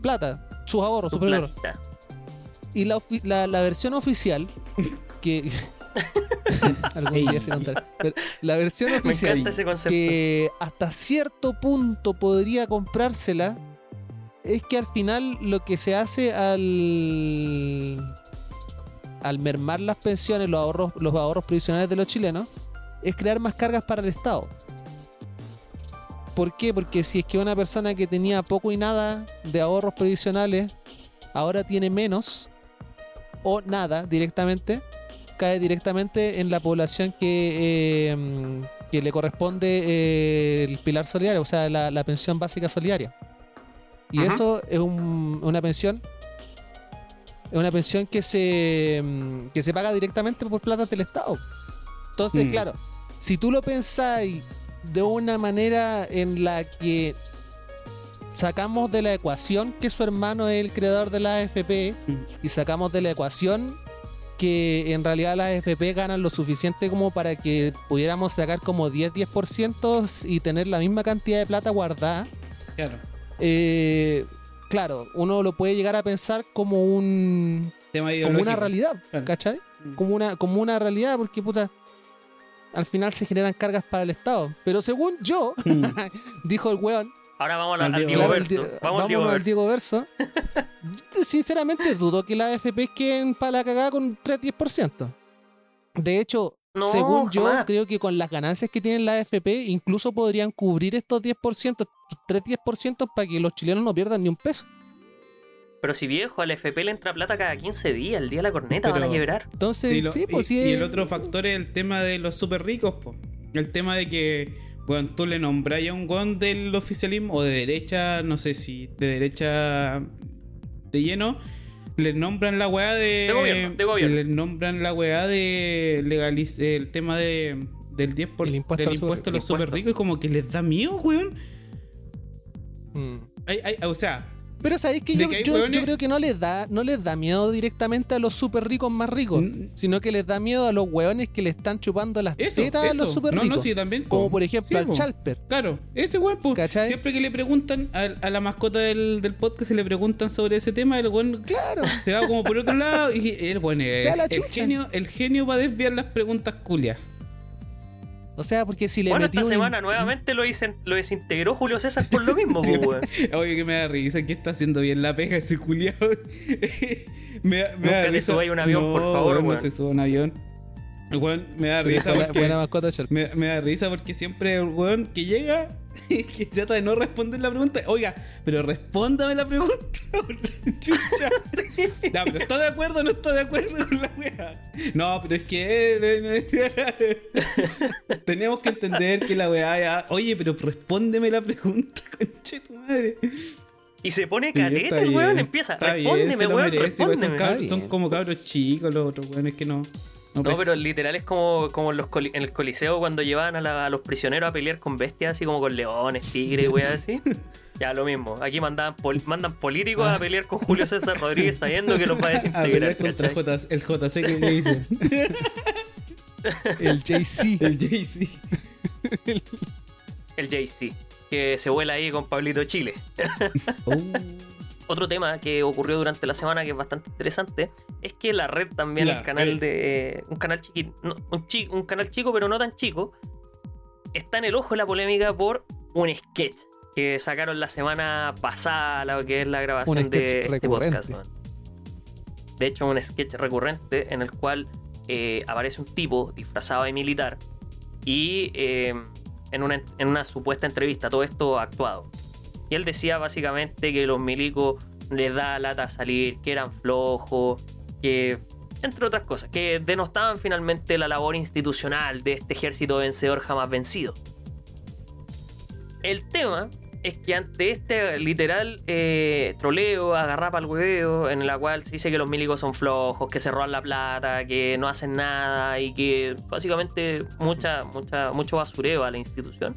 A: plata, sus ahorros, su
B: platita.
A: Y la, ofi- la, la versión oficial, que algún día se contará, pero la versión oficial
B: ese
A: que hasta cierto punto podría comprársela es que al final lo que se hace al al mermar las pensiones, los ahorros, los ahorros provisionales de los chilenos, es crear más cargas para el Estado. ¿Por qué? Porque si es que una persona que tenía poco y nada de ahorros previsionales ahora tiene menos o nada directamente, cae directamente en la población que, eh, que le corresponde eh, el pilar solidario, o sea, la, la pensión básica solidaria. Y eso es un- una pensión. Es una pensión que se, mm, que se paga directamente por plata del Estado. Entonces,
D: Mm.
A: claro, si tú lo pensáis de una manera en la que sacamos de la ecuación que su hermano es el creador de la AFP
D: Mm.
A: y sacamos de la ecuación que en realidad las AFP ganan lo suficiente como para que pudiéramos sacar como 10-10% y tener la misma cantidad de plata guardada,
D: Claro.
A: eh, claro, uno lo puede llegar a pensar como un
D: Tema
A: como una realidad,
D: Claro.
A: ¿cachai?
D: Mm.
A: Como una, como una realidad, porque puta, al final se generan cargas para el Estado. Pero según yo,
D: Mm.
A: dijo el weón,
B: Ahora vamos
D: Al
B: al,
D: Diego
A: claro,
B: Verso. Vamos al Diego
A: al
B: Verso.
A: Diego Verso. Yo, Sinceramente dudo que las AFP queden para la cagada con 3-10%. De hecho,
B: No,
A: según yo,
B: jamás.
A: creo que con las ganancias que tienen las AFP, incluso podrían cubrir estos 10%, 3-10% para que los chilenos no pierdan ni un peso.
B: Pero si viejo, al FP le entra plata cada 15 días. El día de la corneta van a
D: Pero-
B: quebrar.
A: Entonces,
D: Y, lo-
A: sí, pues
D: y-
A: sí.
D: y
A: es-
D: el otro factor es el tema de los super ricos, po. El tema de que, bueno, tú le nombras a un guan del oficialismo o de derecha, no sé si de derecha de lleno, le nombran la weá de.
B: De gobierno, de gobierno.
D: Le nombran la weá de legalizar el tema de, del 10%, por,
A: El impuesto
D: del impuesto a los super ricos y como que les da miedo, weón.
A: Mm.
D: Hay- hay- o sea,
A: Pero sabéis que, yo,
D: que
A: yo- yo creo que no les da, no les da miedo directamente a los super ricos más ricos,
D: Mm.
A: sino que les da miedo a los hueones que le están chupando las
D: eso.
A: tetas a los super
D: no,
A: ricos.
D: no, sí, también.
A: como por ejemplo
D: Sí,
A: al. Chalper.
D: Claro, ese
A: ¿Cachai?
D: siempre que le preguntan a, a la mascota del, del podcast, se le preguntan sobre ese tema, el weón
A: Claro.
D: se va como por otro lado y el weón es- el, genio, el genio va a desviar las preguntas culias.
A: O sea, porque si le
B: Bueno,
A: metí
B: esta
A: un-
B: semana nuevamente lo, dicen- lo desintegró Julio César por lo mismo,
D: Sí. Oye, que me da risa, que está haciendo bien la pega ese culiado. me, da- me
B: Nunca
D: da
B: te
D: risa.
B: subáis a un avión, por favor.
D: No se suba a un avión. El weón me da risa
A: Buena,
D: porque.
A: buena mascota.
D: Me, me da risa porque siempre el weón que llega que trata de no responder la pregunta. Oiga, pero respóndame la pregunta. Chucha. No, pero ¿está de acuerdo o no está de acuerdo con la weá? No, pero es que. Tenemos que entender que la weá ya. Oye, pero respóndeme la pregunta, conche tu madre.
B: Y se pone caleta el weón, empieza,
D: bien,
B: respóndeme, weón,
D: merece, igual son, cabros- son como cabros chicos los otros weones que no. No,
B: pero literal es como, como en, los en el coliseo cuando llevaban a, la- a los prisioneros a pelear con bestias, así como con leones, tigres y weas así. Ya, lo mismo. Aquí mandaban pol- mandan políticos a pelear con Julio César Rodríguez sabiendo que los va a
D: A
B: desintegrar.
D: pelear contra. J- el JC que le dice.
A: El JC.
D: El JC.
B: El JC, que se vuela ahí con Pablito Chile.
D: Oh.
B: Otro tema que ocurrió durante la semana que es bastante interesante es que la red también,
D: La
B: el canal de. Un canal chiquito. un, chi- un canal chico, pero no tan chico. Está en el ojo de la polémica por un sketch que sacaron la semana pasada, lo que es la grabación
A: Un sketch
B: de este
A: recurrente.
B: podcast. De hecho, un sketch recurrente en el cual eh, aparece un tipo disfrazado de militar y eh, en, una, en una supuesta entrevista, todo esto actuado. Y él decía básicamente que los milicos les da lata salir, que eran flojos, que entre otras cosas, que denostaban finalmente la labor institucional de este ejército vencedor jamás vencido. El tema es que ante este literal eh, troleo, agarrapa al hueveo, en la cual se dice que los milicos son flojos, que se roban la plata, que no hacen nada y que básicamente mucha, mucha, mucho basureo a la institución.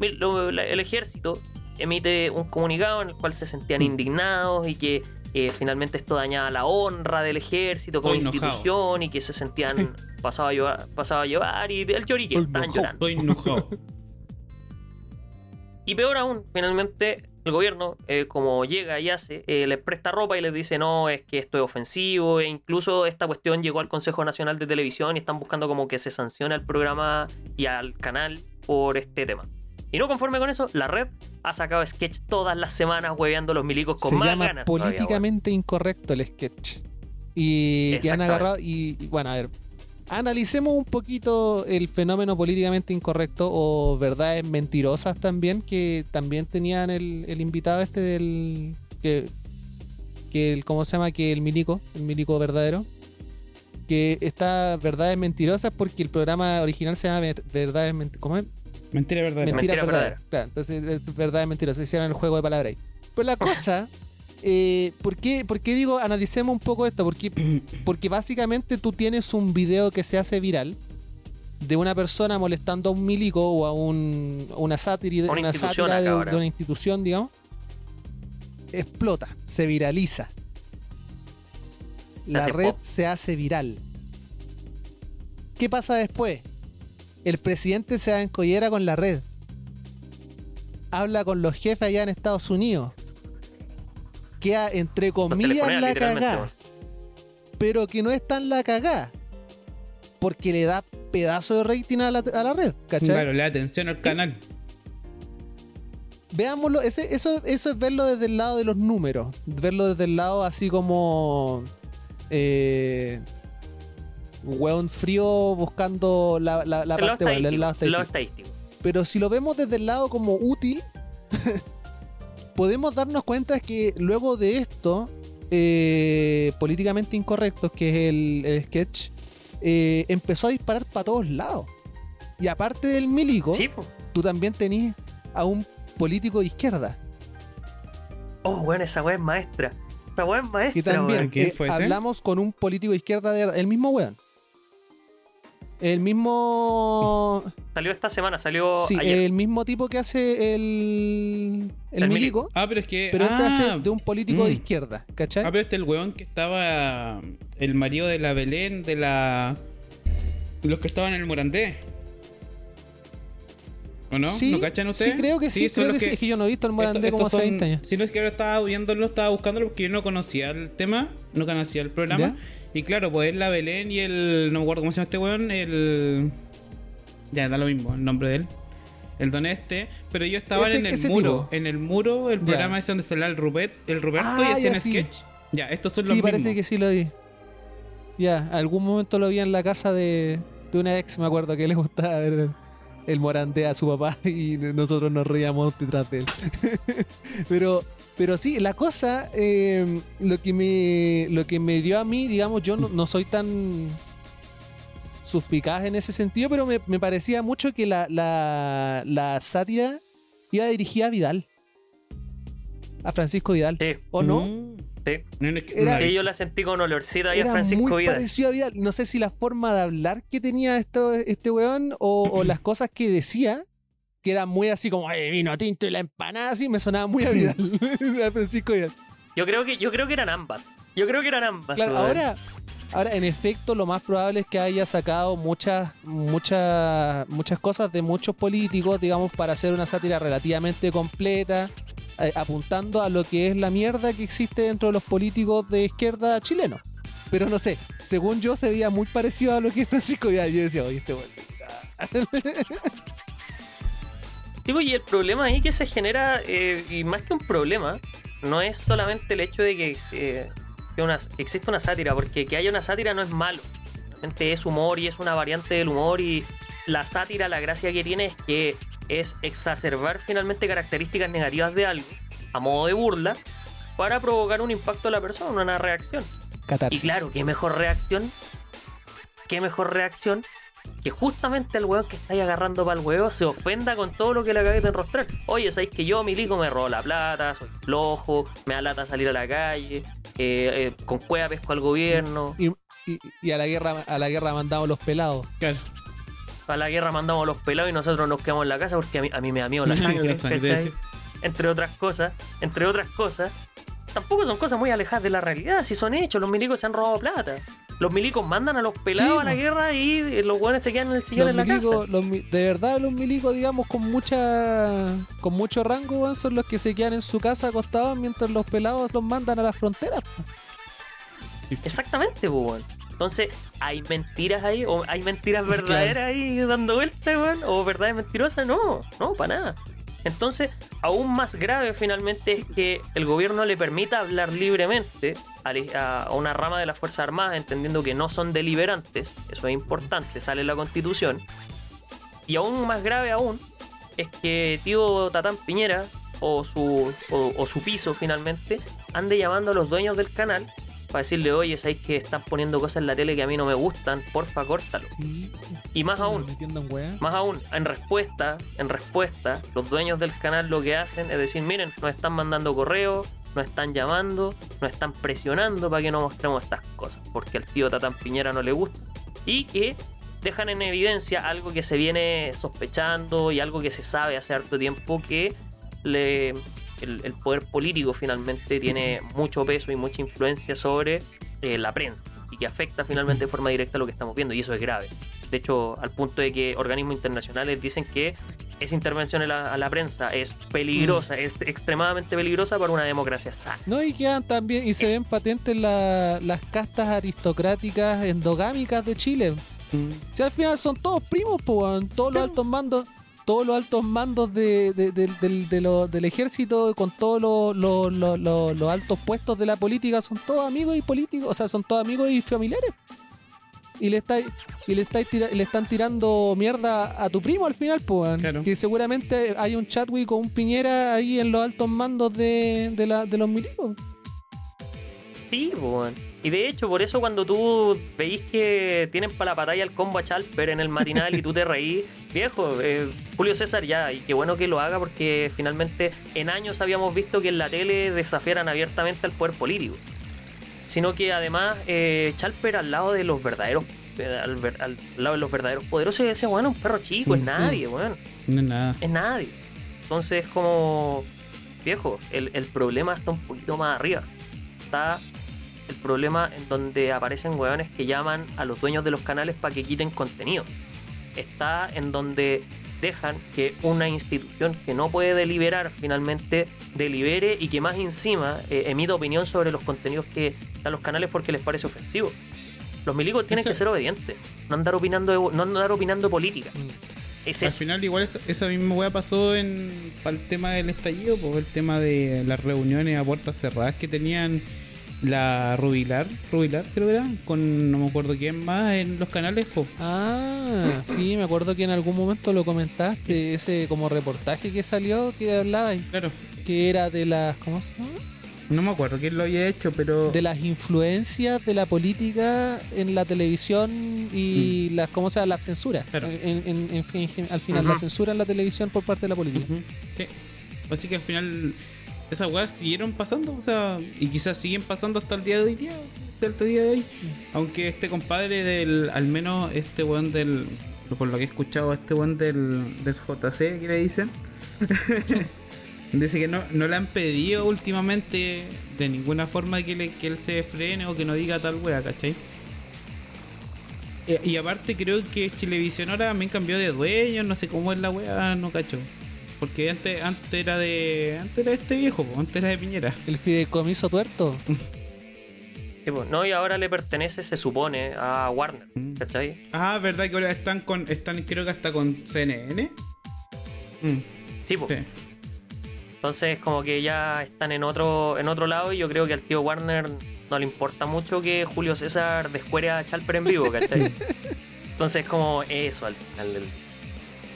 B: El ejército emite un comunicado en el cual se sentían
D: Mm.
B: indignados y que eh, finalmente esto dañaba la honra del ejército como
D: Estoy enojado.
B: institución y que se sentían pasado a llevar, pasado a llevar y el llorique,
A: enojado.
B: llorando.
D: Estoy enojado.
B: Y peor aún, finalmente el gobierno, eh, como llega y hace, eh, les presta ropa y les dice, no, es que esto es ofensivo, e incluso esta cuestión llegó al Consejo Nacional de Televisión y están buscando como que se sancione al programa y al canal por este tema. Y no conforme con eso, la red ha sacado sketch todas las semanas hueveando a los milicos con
A: Se
B: más
A: llama
B: ganas. todavía,
A: políticamente incorrecto el sketch. Y que han agarrado. Y, y bueno, a ver. Analicemos un poquito el fenómeno políticamente incorrecto o verdades mentirosas también, que también tenían el, el invitado este del. que, que el, ¿Cómo se llama? Que el milico, el milico verdadero. Que está verdades mentirosas porque el programa original se llama Ver- Verdades Mentirosas.
D: Mentira verdadera.
A: Mentira,
B: Mentira
A: verdadera.
B: verdadera.
A: Claro, entonces es verdad es mentirosa. Hicieron el juego de palabras ahí. Pero la cosa, eh, ¿por, qué, por qué digo analicemos un poco esto? Porque, porque básicamente tú tienes un video que se hace viral de una persona molestando a un milico o a un, una sátira,
B: A una
A: una
B: institución
A: sátira de, una institución, digamos. Explota, se viraliza. La red
B: pop.
A: se hace viral. ¿Qué pasa después? El presidente se da en collera con la red. Habla con los jefes allá en Estados Unidos. Queda entre comillas la cagá. Pero que no es tan la cagá. Porque le da pedazo de rating a la, a la red, ¿cachai?
D: Claro, le da atención al canal.
A: Veámoslo, ese- eso, eso es verlo desde el lado de los números. Verlo desde el lado así como. Eh, hueón frío buscando la, parte buena, el lado
B: estadístico.
A: Pero si lo vemos desde el lado como útil, podemos darnos cuenta que luego de esto, eh, políticamente incorrectos, que es el, el sketch, eh, empezó a disparar para todos lados. Y aparte del milico,
B: Sí,
A: tú también tenías a un político de izquierda.
B: Oh, weón, esa weá es maestra. Esa weá es
A: Que
B: maestra,
A: también
B: weón.
D: ¿Quién
A: eh,
D: fue
A: hablamos con un político de izquierda, de, el mismo weón. El mismo.
B: Salió esta semana, salió
A: Sí,
B: ayer.
A: el mismo tipo que hace el. El,
B: El
A: milico.
D: Ah, pero es que.
A: Pero este
D: ah,
A: hace de un político de
D: mm.
A: izquierda, ¿cachai?
D: Ah, pero este es el weón que estaba. El marido de la Belén, de la. Los que estaban en el Morandé. ¿O no?
A: sí,
D: ¿No cachan ustedes?
A: sí, creo que sí,
D: son
A: creo que, sí. Es que yo no he visto el Morandé
D: Esto-
A: como hace
D: son-
A: 20 años.
D: Si no es que ahora estaba viéndolo, estaba buscándolo porque yo no conocía el tema, no conocía el programa. Y claro, pues es la Belén y el. No me acuerdo cómo se llama este weón, el. Ya, da lo mismo el nombre de él. El don este. Pero estaban
A: Ese-
D: en el muro.
A: tipo.
D: En el muro, el programa es donde sale el, Rupert, el Roberto
A: Ah,
D: y hacían
A: ya, sí.
D: sketch. Ya, estos son los
A: Sí, parece
D: mismos.
A: que sí lo vi. Ya, algún momento lo vi en la casa de, de una ex, me acuerdo que le gustaba ver el, el morandé a su papá y nosotros nos reíamos detrás de él. pero, pero sí, la cosa, eh, lo, que me, lo que me dio a mí, digamos, yo no, no soy tan suspicaz en ese sentido, pero me, me parecía mucho que la, la, la sátira iba dirigida a Vidal. A Francisco Vidal.
B: Sí,
A: ¿O no?
D: Mm.
B: sí.
A: Era-
B: Que yo la sentí con olorcito ahí a
A: Era
B: Francisco
A: muy
B: Vidal.
A: parecido a Vidal. No sé si la forma de hablar que tenía esto, este weón o, o las cosas que decía, que eran muy así como "Eh, vino tinto y la empanada, así me sonaba muy a Vidal. a Francisco Vidal.
B: Yo creo que yo creo que eran ambas. Yo creo que eran ambas.
A: Claro, ahora, ahora, en efecto, lo más probable es que haya sacado muchas, muchas, muchas cosas de muchos políticos, digamos, para hacer una sátira relativamente completa, eh, apuntando a lo que es la mierda que existe dentro de los políticos de izquierda chilenos. Pero no sé, según yo se veía muy parecido a lo que es Francisco Vidal. Yo decía, oye, este weón.
B: Pues, y el problema ahí que se genera, eh, y más que un problema, no es solamente el hecho de que, eh, que una- que exista una sátira, porque que haya una sátira no es malo. Realmente es humor y es una variante del humor y la sátira, la gracia que tiene es que es exacerbar finalmente características negativas de algo a modo de burla para provocar un impacto a la persona, una reacción. Y claro, qué mejor reacción, qué mejor reacción que justamente el weón que está ahí agarrando para el huevo se ofenda con todo lo que le acabé de enrostrar. Oye, sabéis que yo, milico, me robo la plata, soy flojo, me da lata salir a la calle, eh, eh, con cueva pesco al gobierno,
A: Y, y- y a la guerra a la guerra mandamos los pelados.
D: Claro.
B: a la guerra mandamos los pelados y nosotros nos quedamos en la casa porque a mí, a mí me da miedo la
D: Sí,
B: sangre,
D: la sangre.
B: Entre otras cosas, entre otras cosas, tampoco son cosas muy alejadas de la realidad, si son hechos, los milicos se han robado plata. Los milicos mandan a los pelados
A: Sí,
B: a la guerra y eh, los hueones se quedan en el sillón en la
A: milicos,
B: casa.
A: los de verdad los milicos, digamos, con mucha con mucho rango, son los que se quedan en su casa acostados mientras los pelados los mandan a las fronteras.
B: Exactamente, pues, weón. Entonces, ¿hay mentiras ahí? ¿O hay mentiras verdaderas ahí dando vueltas, weón? ¿O verdades mentirosas? No, no, para nada. Entonces, aún más grave finalmente es que el gobierno le permita hablar libremente a, una rama de las Fuerzas Armadas, entendiendo que no son deliberantes, eso es importante, sale la Constitución. Y aún más grave aún es que tío Tatán Piñera o su, o su piso finalmente ande llamando a los dueños del canal para decirle, oye, sabéis que están poniendo cosas en la tele que a mí no me gustan, porfa, córtalo.
A: Sí,
B: Y más aún, más aún, en respuesta, en respuesta, los dueños del canal lo que hacen es decir, miren, nos están mandando correos, nos están llamando, nos están presionando para que no mostremos estas cosas, porque al tío Tatán Piñera no le gusta. Y que dejan en evidencia algo que se viene sospechando y algo que se sabe hace harto tiempo que le, el, el poder político finalmente tiene mucho peso y mucha influencia sobre eh, la prensa y que afecta finalmente de forma directa lo que estamos viendo y eso es grave. De hecho, al punto de que organismos internacionales dicen que esa intervención a la, a la prensa es peligrosa, es extremadamente peligrosa para una democracia sana.
A: No, y quedan también, y se ven patentes la- las castas aristocráticas endogámicas de Chile. Si al final son todos primos, weón. todos los altos mandos, todos los altos mandos de, de- de- del- de lo- del ejército, con todos los, los- los- los- los altos puestos de la política, son todos amigos y políticos, o sea, son todos amigos y familiares. Y le estáis, y le estáis tira- y le están tirando mierda a tu primo al final, weón.
D: Claro.
A: Que seguramente hay un Chadwick o un Piñera ahí en los altos mandos de, de, la- de los milicos.
B: Sí, weón. Y de hecho, por eso cuando tú veis que tienen para la batalla el combo a Chalper en el matinal y tú te reís, viejo, eh, Julio César ya, y qué bueno que lo haga porque finalmente en años habíamos visto que en la tele desafiaran abiertamente al poder político. Sino que además eh, Chalper al lado de los verdaderos, eh, al, ver- al lado de los verdaderos poderosos decía, bueno, un perro chico, es
D: Mm,
B: nadie, weón
D: No es nada.
B: es nadie. Entonces, como viejo, el, el problema está un poquito más arriba. Está el problema en donde aparecen hueones que llaman a los dueños de los canales para que quiten contenido. Está en donde dejan que una institución que no puede deliberar finalmente delibere y que más encima eh, emita opinión sobre los contenidos que dan los canales porque les parece ofensivo. Los milicos tienen que ser obedientes, no andar opinando de- no andar opinando política. Es
D: Al
B: eso.
D: final igual eso- esa misma weá pasó en para el tema del estallido, pues el tema de las reuniones a puertas cerradas que tenían la Rubilar, Rubilar creo que era, con no me acuerdo quién más en los canales, po.
A: Ah, sí, me acuerdo que en algún momento lo comentaste, ese como reportaje que salió que hablaba
D: Claro,
A: que era de las ¿cómo se llama?
D: no me acuerdo quién lo había hecho, pero
A: de las influencias de la política en la televisión y las cómo se llama la censura.
D: Mm. Claro.
A: En- en- al final la censura en la televisión por parte de la política.
D: Sí. Así que al final esas weas siguieron pasando, o sea, y quizás siguen pasando hasta el día de hoy día, hasta el día de hoy. Aunque este compadre del, al menos este weón del, por lo que he escuchado, este weón del, del JC que le dicen, dice que no, no le han pedido últimamente de ninguna forma que, le, que él se frene o que no diga tal wea, ¿cachai? Eh, Y aparte creo que Chilevisión ahora también cambió de dueño, no sé cómo es la wea, no cacho. Porque antes, antes era de. Antes era de este viejo, po, antes era de Piñera.
A: El fideicomiso tuerto.
B: Sí, pues, no, y ahora le pertenece, se supone, a Warner.
D: Mm.
B: ¿Cachai?
D: Ah, verdad que ahora están con. están creo que hasta con CNN. Mm,
B: Sí, pues.
D: sí.
B: Entonces como que ya están en otro, en otro lado y yo creo que al tío Warner no le importa mucho que Julio César descuere a Chalper en vivo, ¿cachai? Entonces como eso al final del...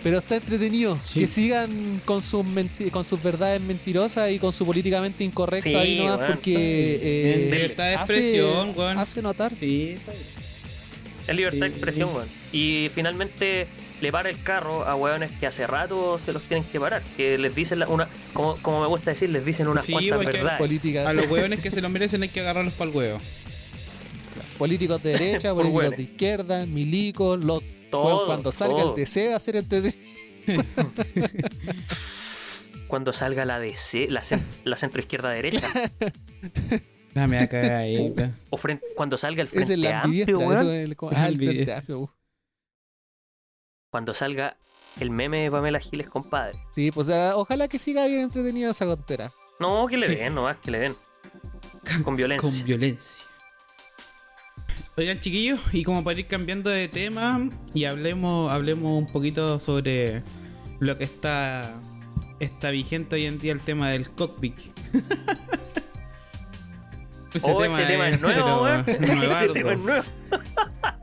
A: Pero está entretenido.
D: Sí.
A: Que sigan con sus con sus verdades mentirosas y con su políticamente incorrecto
B: Sí,
A: ahí nomás
B: weón,
A: porque eh,
D: Libertad de
A: hace-
D: expresión, weón.
A: hace notar.
D: Sí.
B: Es libertad de expresión, weón. Y finalmente le para el carro a weones que hace rato se los tienen que parar. Que les dicen la- una, como, como me gusta decir, les dicen unas
D: Sí,
B: cuantas verdades.
D: A los hueones que se lo merecen hay que agarrarlos para el huevo.
A: Políticos de derecha, políticos de izquierda, milicos, los
B: Todo,
A: cuando salga
B: todo.
A: el deseo de hacer entretenido.
B: Cuando salga la DC, la, cen- la centro izquierda derecha.
D: Dame a cagar ahí.
B: o, o frente- cuando salga el
A: es
B: frente
A: la
B: amplio,
A: ambidiestra.
B: weón.
A: eso es el- ah, el
D: Ambidiestra.
A: frente amplio, uh.
B: Cuando salga el meme de Pamela Giles, compadre.
A: Sí, pues ojalá que siga bien entretenido esa tontera.
B: No, que le
D: Sí.
B: den, nomás, que le den. Con violencia.
D: Con violencia. Oigan, chiquillos, y como para ir cambiando de tema y hablemos, hablemos un poquito sobre lo que está, está vigente hoy en día, el tema del cockpit.
B: oh, ese tema es nuevo. Ese tema es nuevo.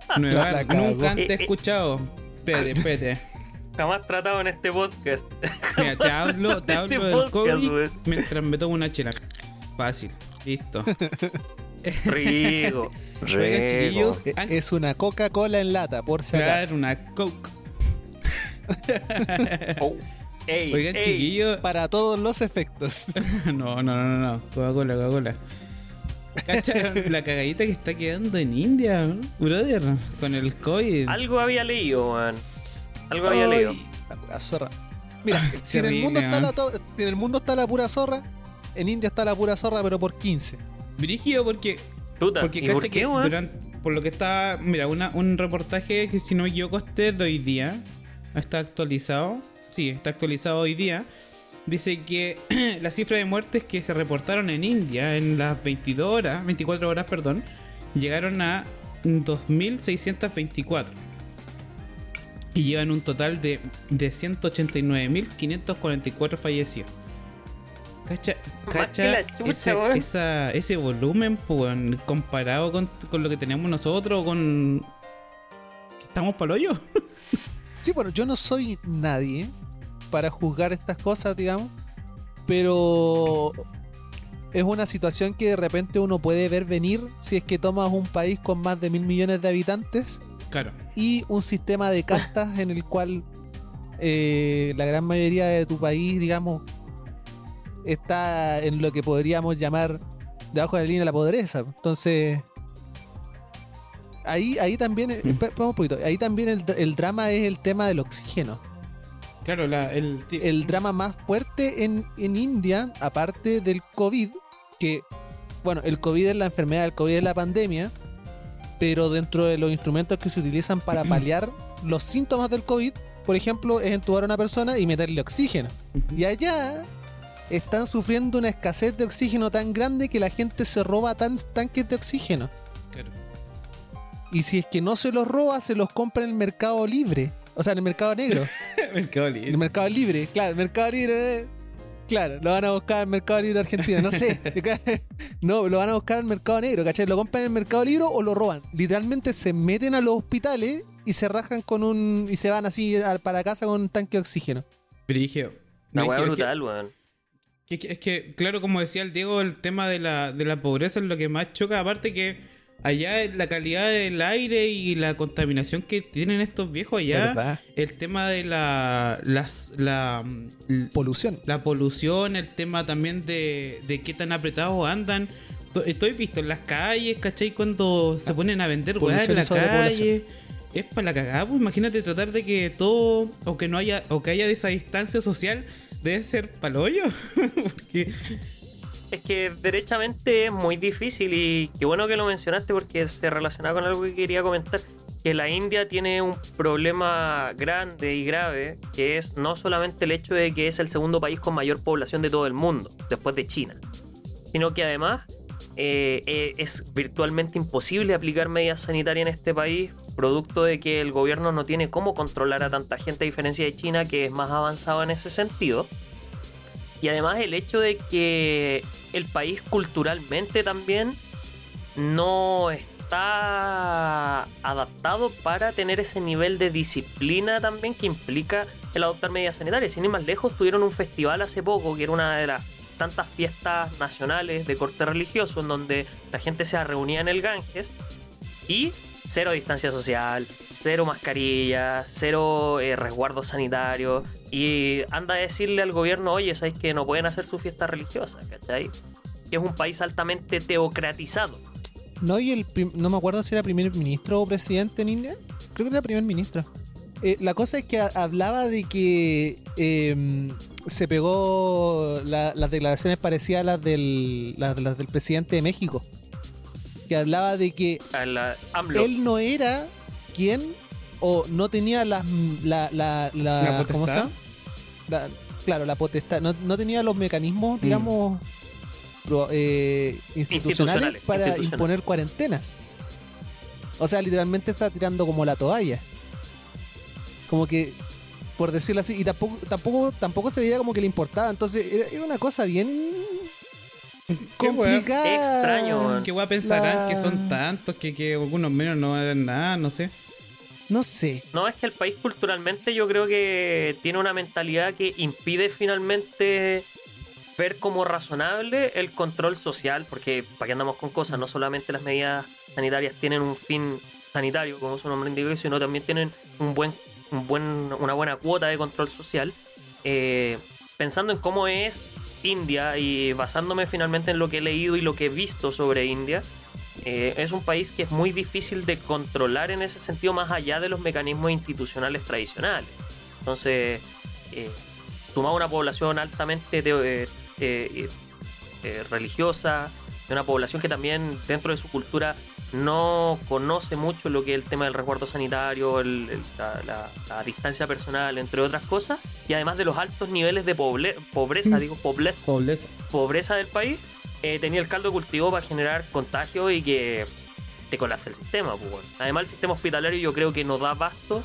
A: cagó.
D: Nunca antes he
B: Eh, eh.
D: escuchado. Espérate, espérate.
B: Jamás tratado en este podcast.
D: Mira, te hablo, te
B: Este
D: hablo del
B: podcast,
D: COVID mientras me tomo una chela. Fácil, listo.
B: Rico.
D: Oigan, chiquillos,
A: Es una Coca-Cola en lata, por si
D: Claro,
A: acaso.
D: una coke.
B: Oh. Ey,
D: Oigan,
B: ey.
D: chiquillos.
A: Para todos los efectos.
D: No, no, no, no, no. Coca-Cola, Coca-Cola. ¿Cacha la cagadita que está quedando en India, brother? Con el COVID.
B: Algo había leído, weón. Algo había
D: Ay,
B: leído.
A: La pura zorra. Mira, si en, el mundo está la si en el mundo está la pura zorra, en India está la pura zorra, pero por 15.
D: Brígido porque,
B: Puta,
D: porque
B: ¿y
D: cacha
B: por qué,
D: durante, por lo que está, mira, una, un reportaje que si no este es de hoy día, está actualizado, sí, está actualizado hoy día, dice que la cifra de muertes que se reportaron en India en las 22 horas, 24 horas, perdón, llegaron a 2.624. Y llevan un total de, de 189.544 fallecidos. Cacha, ese, esa- ese volumen pues, comparado con, con lo que tenemos nosotros, con... Estamos para hoyo.
A: Sí, bueno, yo no soy nadie para juzgar estas cosas, digamos, pero es una situación que de repente uno puede ver venir si es que tomas un país con más de mil millones de habitantes
D: Claro.
A: y un sistema de castas en el cual eh, la gran mayoría de tu país, digamos, está en lo que podríamos llamar debajo de la línea de la pobreza. Entonces, ahí, ahí también, un poquito, ahí también el, el drama es el tema del oxígeno.
D: Claro, la, el,
A: El drama más fuerte en, en India, aparte del COVID, que, bueno, el COVID es la enfermedad, el COVID es la pandemia, pero dentro de los instrumentos que se utilizan para paliar los síntomas del COVID, por ejemplo, es entubar a una persona y meterle oxígeno. Y allá están sufriendo una escasez de oxígeno tan grande que la gente se roba tan tanques de oxígeno.
D: claro.
A: Y si es que no se los roba, se los compra en el mercado libre. O sea, en el mercado negro.
D: Mercado
A: En
D: Libre.
A: el mercado libre, claro, el mercado libre. Claro, lo van a buscar al Mercado Libre Argentina, no sé. no, lo van a buscar al Mercado Negro, ¿cachai? Lo compran en el Mercado Libre o lo roban. Literalmente se meten a los hospitales y se rajan con un. y se van así para casa con un tanque de oxígeno.
D: Brígido, es que-
B: brutal, weón.
D: Es que, es que, claro, como decía el Diego, el tema de la, de la pobreza es lo que más choca. Aparte que allá la calidad del aire y la contaminación que tienen estos viejos allá,
A: ¿Verdad?
D: el tema de la, las, la, l-
A: Polución.
D: la polución, el tema también de, de qué tan apretados andan. To- Estoy visto en las calles, ¿cachai? Cuando se ponen a vender weá en la calle. Es para la cagada, pues imagínate tratar de que todo, o que no haya, o que haya esa distancia social, debe ser paloyo. Porque
B: Es que derechamente es muy difícil y qué bueno que lo mencionaste porque se relaciona con algo que quería comentar. Que la India tiene un problema grande y grave, que es no solamente el hecho de que es el segundo país con mayor población de todo el mundo, después de China, sino que además eh, eh, es virtualmente imposible aplicar medidas sanitarias en este país, producto de que el gobierno no tiene cómo controlar a tanta gente, a diferencia de China, que es más avanzado en ese sentido. Y además el hecho de que el país culturalmente también no está adaptado para tener ese nivel de disciplina también que implica el adoptar medidas sanitarias. Sin ir más lejos, tuvieron un festival hace poco que era una de las tantas fiestas nacionales de corte religioso en donde la gente se reunía en el Ganges y cero distancia social, cero mascarilla, cero eh, resguardo sanitario y anda a decirle al gobierno, oye, ¿sabes que no pueden hacer su fiesta religiosa? ¿Cachai? Que es un país altamente teocratizado.
A: No, y el no me acuerdo si era primer ministro o presidente en India. Creo que era primer ministro. Eh, la cosa es que hablaba de que eh, se pegó la- las declaraciones parecidas a las del, las, las del presidente de México. Que hablaba de que
B: la-
A: él no era quien o no tenía las la, la, la-
D: ¿La
A: ¿cómo se
D: potestad?
A: llama? La- claro la potestad no, no tenía los mecanismos digamos pro- eh, institucionales,
B: Institucionales,
A: para
B: institucionales.
A: imponer cuarentenas o sea literalmente está tirando como la toalla como que por decirlo así y tampoco tampoco tampoco se veía como que le importaba. Entonces era, una cosa bien
D: Qué
A: complicada.
B: Extraño, weón.
D: ¿Qué weá pensarán
A: La-
D: que son tantos que, que algunos menos no harán nada? No sé.
A: no sé.
B: No, es que el país culturalmente yo creo que tiene una mentalidad que impide finalmente ver como razonable el control social, porque para qué andamos con cosas, no solamente las medidas sanitarias tienen un fin sanitario, como su nombre indica, sino también tienen un buen, una buena cuota de control social. Eh, pensando en cómo es India y basándome finalmente en lo que he leído y lo que he visto sobre India, eh, es un país que es muy difícil de controlar en ese sentido más allá de los mecanismos institucionales tradicionales. Entonces, eh, sumado a una población altamente eh, religiosa, de una población que también dentro de su cultura no conoce mucho lo que es el tema del resguardo sanitario, el- el- la, la- la distancia personal, entre otras cosas, y además de los altos niveles de pobreza, digo, pobreza,
D: Pobreza.
B: pobreza del país, eh, tenía el caldo de cultivo para generar contagio y que te colapse el sistema. pues, bueno. Además, el sistema hospitalario yo creo que no da abasto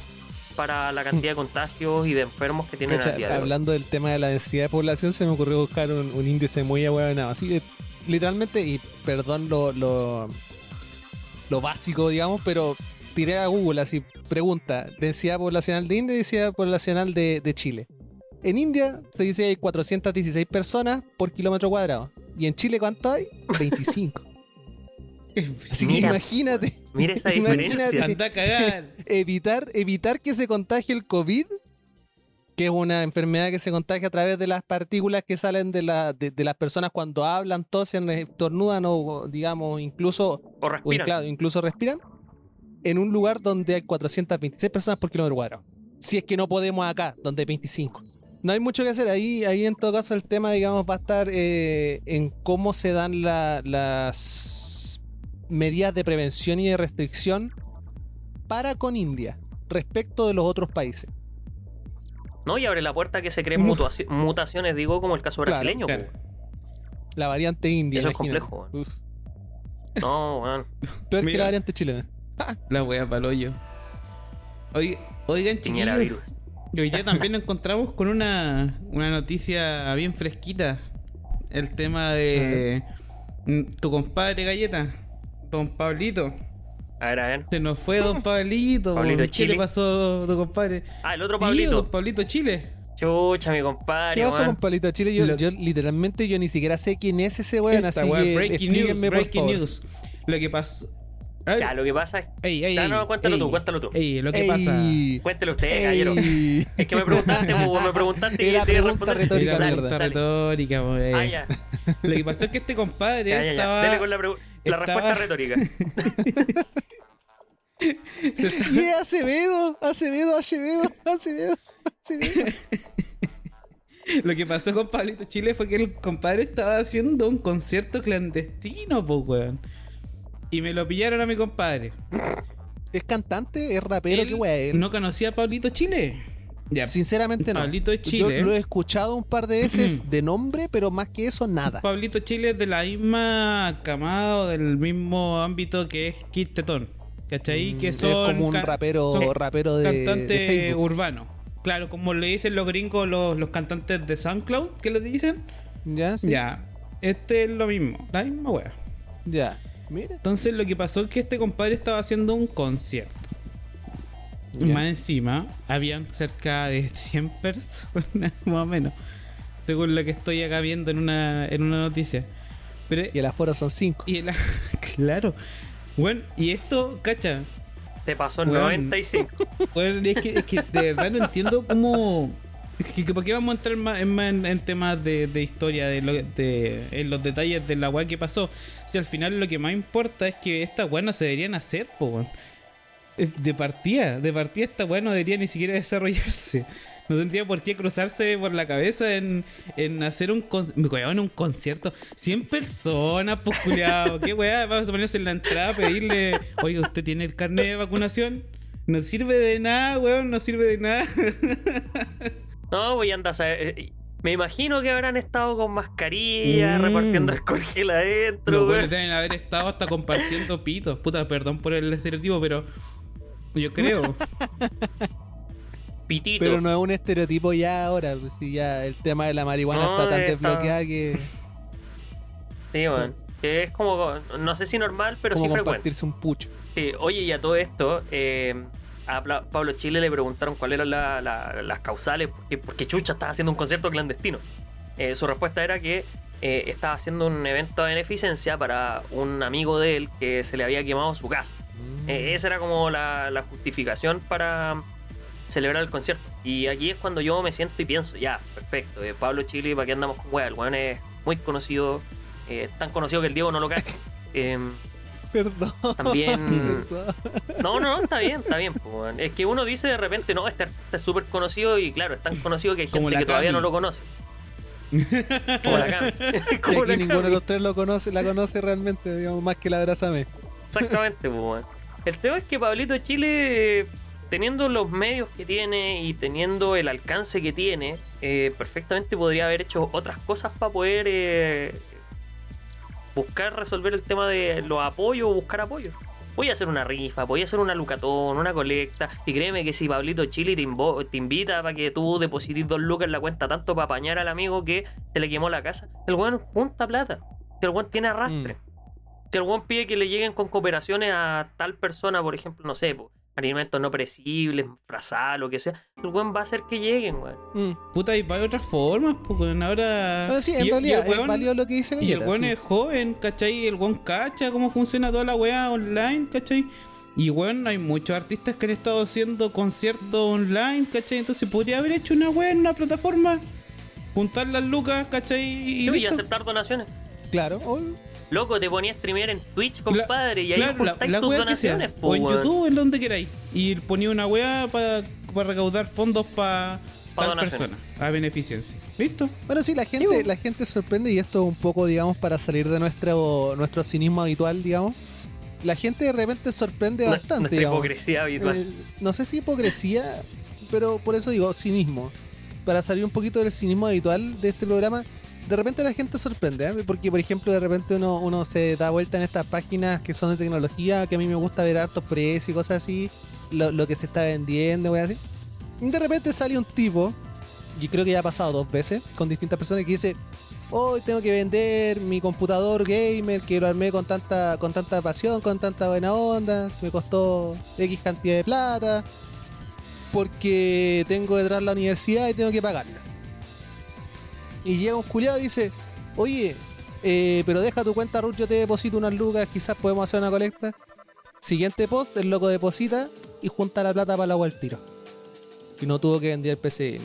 B: para la cantidad de contagios y de enfermos que tienen
A: Cacha,
B: al día de hoy.
A: hablando del tema de la densidad de población, se me ocurrió buscar un, un índice muy ahueonado. Así literalmente, y perdón lo, lo, lo básico, digamos, pero tiré a Google así, pregunta, densidad poblacional de India y densidad poblacional de, de Chile. En India se dice que hay 416 personas por kilómetro cuadrado. ¿Y en Chile cuánto hay? 25. Así que
B: Mira.
A: imagínate,
B: Mira esa
A: Imagínate.
B: diferencia.
D: Anda a cagar.
A: evitar, evitar que se contagie el COVID, que es una enfermedad que se contagia a través de las partículas que salen de, la, de, de las personas cuando hablan, tosen, estornudan o, digamos, incluso,
B: O
A: o
B: respiran.
A: incla- incluso respiran, en un lugar donde hay 426 personas por kilómetro cuadrado. Si es que no podemos acá, donde hay 25. No hay mucho que hacer. Ahí, ahí en todo caso el tema, digamos, va a estar eh, en cómo se dan la- las medidas de prevención y de restricción para con India respecto de los otros países.
B: ¿No? Y abre la puerta a que se creen mutaciones, digo, como el caso brasileño.
D: claro.
A: La variante india.
B: Eso es complejo,
A: Uf,
B: No, weón.
A: peor que
D: Mira.
A: la variante chilena.
D: La wea paloyo. Oigan, oigan chiquillos. hoy día también nos encontramos con una, una noticia bien fresquita. El tema de mm, tu compadre Galleta, don Pablito.
B: A ver, a ver.
D: Se nos fue don Pablito.
B: Pablito
D: ¿Qué
B: Chile.
D: le pasó a tu compadre?
B: Ah, el otro
D: Sí,
B: Pablito.
D: don Pablito Chile.
B: Chucha, mi compadre.
A: ¿Qué pasó
B: weón.
A: con Palito Chile? Yo,
D: Lo-
A: yo literalmente yo ni siquiera sé quién es ese weón, así que
D: breaking news,
A: por
D: breaking
A: favor.
D: news. Lo que pasó.
B: Ya, lo que pasa es.
D: ey, ey,
B: Ya,
D: ey,
B: no, cuéntalo
D: ey,
B: tú, cuéntalo tú.
D: Ey, lo que
A: Ey,
D: pasa.
B: Cuéntelo usted,
A: ey.
B: caballero. Es que me preguntaste, pues, me preguntaste y
A: Era
B: te iba a
A: pregunta
B: responder.
A: retórica,
D: Era
B: Dale,
D: pregunta retórica, po.
B: Ah, ya.
D: Lo que pasó es que este compadre
B: Ya, ya, ya.
D: estaba.
B: Dele con la, pregu- la
D: estaba-
B: respuesta retórica.
A: Y es Acevedo, Acevedo, Acevedo, Acevedo, Acevedo.
D: Lo que pasó con Pablito Chile fue que el compadre estaba haciendo un concierto clandestino, pues, weón. Y me lo pillaron a mi compadre.
A: ¿Es cantante? ¿Es rapero?
D: Él
A: ¿Qué weá es?
D: ¿No conocía a Pablito Chile?
A: Sinceramente no.
D: Pablito Chile.
A: Yo lo he escuchado un par de veces de nombre, pero más que eso, nada.
D: Pablito Chile es de la misma camada o del mismo ámbito que es Kid Tetón. ¿Cachai? que
A: Mm, Es
D: son
A: como un rapero,
D: son
A: rapero de,
D: cantante urbano. Claro, como le dicen los gringos, los, los cantantes de SoundCloud, ¿qué les dicen?
A: ¿Ya? Sí.
D: Ya, este es lo mismo, la misma wea.
A: Ya. Mira.
D: Entonces lo que pasó es que este compadre estaba haciendo un concierto.
A: Ya.
D: Más encima, habían cerca de 100 personas, más o menos. Según lo que estoy acá viendo en una, en una noticia. Pero,
A: Y el aforo son cinco.
D: y el- claro. Bueno, y esto, cacha.
B: Te pasó en
D: Weón.
B: 95.
D: Bueno, es que, es que de verdad no entiendo cómo. Es que, que ¿Por qué vamos a entrar más, en, más en- en temas de, de historia, de, lo- de- en los detalles de la weá que pasó? Si al final lo que más importa es que estas weas no se deberían hacer, po, weón. De partida, de partida esta weá no debería ni siquiera desarrollarse. No tendría por qué cruzarse por la cabeza en, en hacer un, con- weón, un concierto. 100 personas, pues culiado. ¿Qué weá? Vamos a ponerse en la entrada a pedirle, oye, ¿usted tiene el carnet de vacunación? No sirve de nada, weón, no sirve de nada.
B: No, voy a andar a saber. eh, Me imagino que habrán estado con mascarilla,
D: Mm.
B: repartiendo alcohol gel adentro,
D: Los
B: weón.
D: deben haber estado hasta compartiendo pitos. Puta, perdón por el estereotipo, pero yo creo.
B: Pitito.
A: Pero no es un estereotipo ya ahora. Pues, si ya el tema de la marihuana
B: No,
A: está tan
B: está-
A: desbloqueada que.
B: Sí. Que es como, no sé si normal, pero
A: como
B: sí frecuente.
A: compartirse un pucho.
B: Sí, oye, y a todo esto, eh, a Pablo Chile le preguntaron cuáles eran la- la- las causales, porque, porque Chucha estaba haciendo un concierto clandestino. Eh, su respuesta era que eh, estaba haciendo un evento de beneficencia para un amigo de él que se le había quemado su casa.
A: Mm.
B: Eh, esa era como la, la justificación para celebrar el concierto. Y aquí es cuando yo me siento y pienso, ya, perfecto, eh, Pablo Chile, ¿para qué andamos con weá? El weón es muy conocido, eh, tan conocido que el Diego no lo cae.
A: Perdón.
B: También-
A: Perdón.
B: no, no, está bien, está bien. po. Es que uno dice de repente, no, este artista es súper conocido y claro, es tan conocido que hay gente que todavía no lo conoce.
A: Y
B: Como
A: aquí
B: la
A: ninguno de los tres lo conoce, la conoce realmente, digamos, más que la Abrázame.
B: Exactamente, weón. El tema es que Pablito Chile, teniendo los medios que tiene y teniendo el alcance que tiene, eh, perfectamente podría haber hecho otras cosas para poder eh, buscar resolver el tema de los apoyos o buscar apoyo. Voy a hacer una rifa, voy a hacer una lucatón, una colecta. Y créeme que si Pablito Chile te, invita para que tú deposites dos lucas en la cuenta, tanto para apañar al amigo que se le quemó la casa, el weón junta plata. Que el weón tiene arrastre. Si el weón pide que le lleguen con cooperaciones a tal persona, por ejemplo, no sé, po, alimentos no perecibles, frazal, lo que sea, el weón va a hacer que lleguen, weón.
A: Mm.
D: Puta, y para otras formas, pues weón, ahora.
A: Bueno, sí, en
D: y- y
A: realidad
D: el
A: es
D: weón-
A: válido lo que dice
D: Y el weón
A: sí.
D: es joven, ¿cachai? El weón cacha cómo funciona toda la weá online, ¿cachai? Y weón, hay muchos artistas que han estado haciendo conciertos online, ¿cachai? Entonces podría haber hecho una weá en una plataforma, juntar las lucas, ¿cachai? Y,
B: Y, aceptar donaciones.
A: Claro, obvio.
B: Loco, te ponías a streamear en Twitch,
D: La-
B: compadre, y ahí
D: claro, la-
B: juntáis
D: la
B: tus
D: sea.
B: donaciones, po,
D: O en. YouTube, en donde queráis. Y ponía una weá para recaudar fondos para
B: Pa
D: tal persona, a beneficencia. ¿Listo?
A: Bueno, sí, la gente, la gente sorprende y esto un poco, digamos, para salir de nuestro, nuestro cinismo habitual, digamos. La gente de repente sorprende bastante,
B: Nuestra
A: digamos.
B: hipocresía habitual.
A: Eh, no sé si hipocresía, pero por eso digo cinismo. Para salir un poquito del cinismo habitual de este programa, de repente la gente sorprende, ¿eh? porque por ejemplo de repente uno, uno se da vuelta en estas páginas que son de tecnología, que a mí me gusta ver hartos precios y cosas así, lo, lo que se está vendiendo, wey, así. Y de repente sale un tipo, y creo que ya ha pasado dos veces, con distintas personas que dice, hoy tengo que vender mi computador gamer que lo armé con tanta, con tanta pasión, con tanta buena onda, me costó X cantidad de plata, porque tengo a la universidad y tengo que pagarla. Y llega un culiado y dice, oye, eh, pero deja tu cuenta Ruth, yo te deposito unas lucas, quizás podemos hacer una colecta. Siguiente post, el loco deposita y junta la plata para el agua al tiro. Y no tuvo que vender el PC.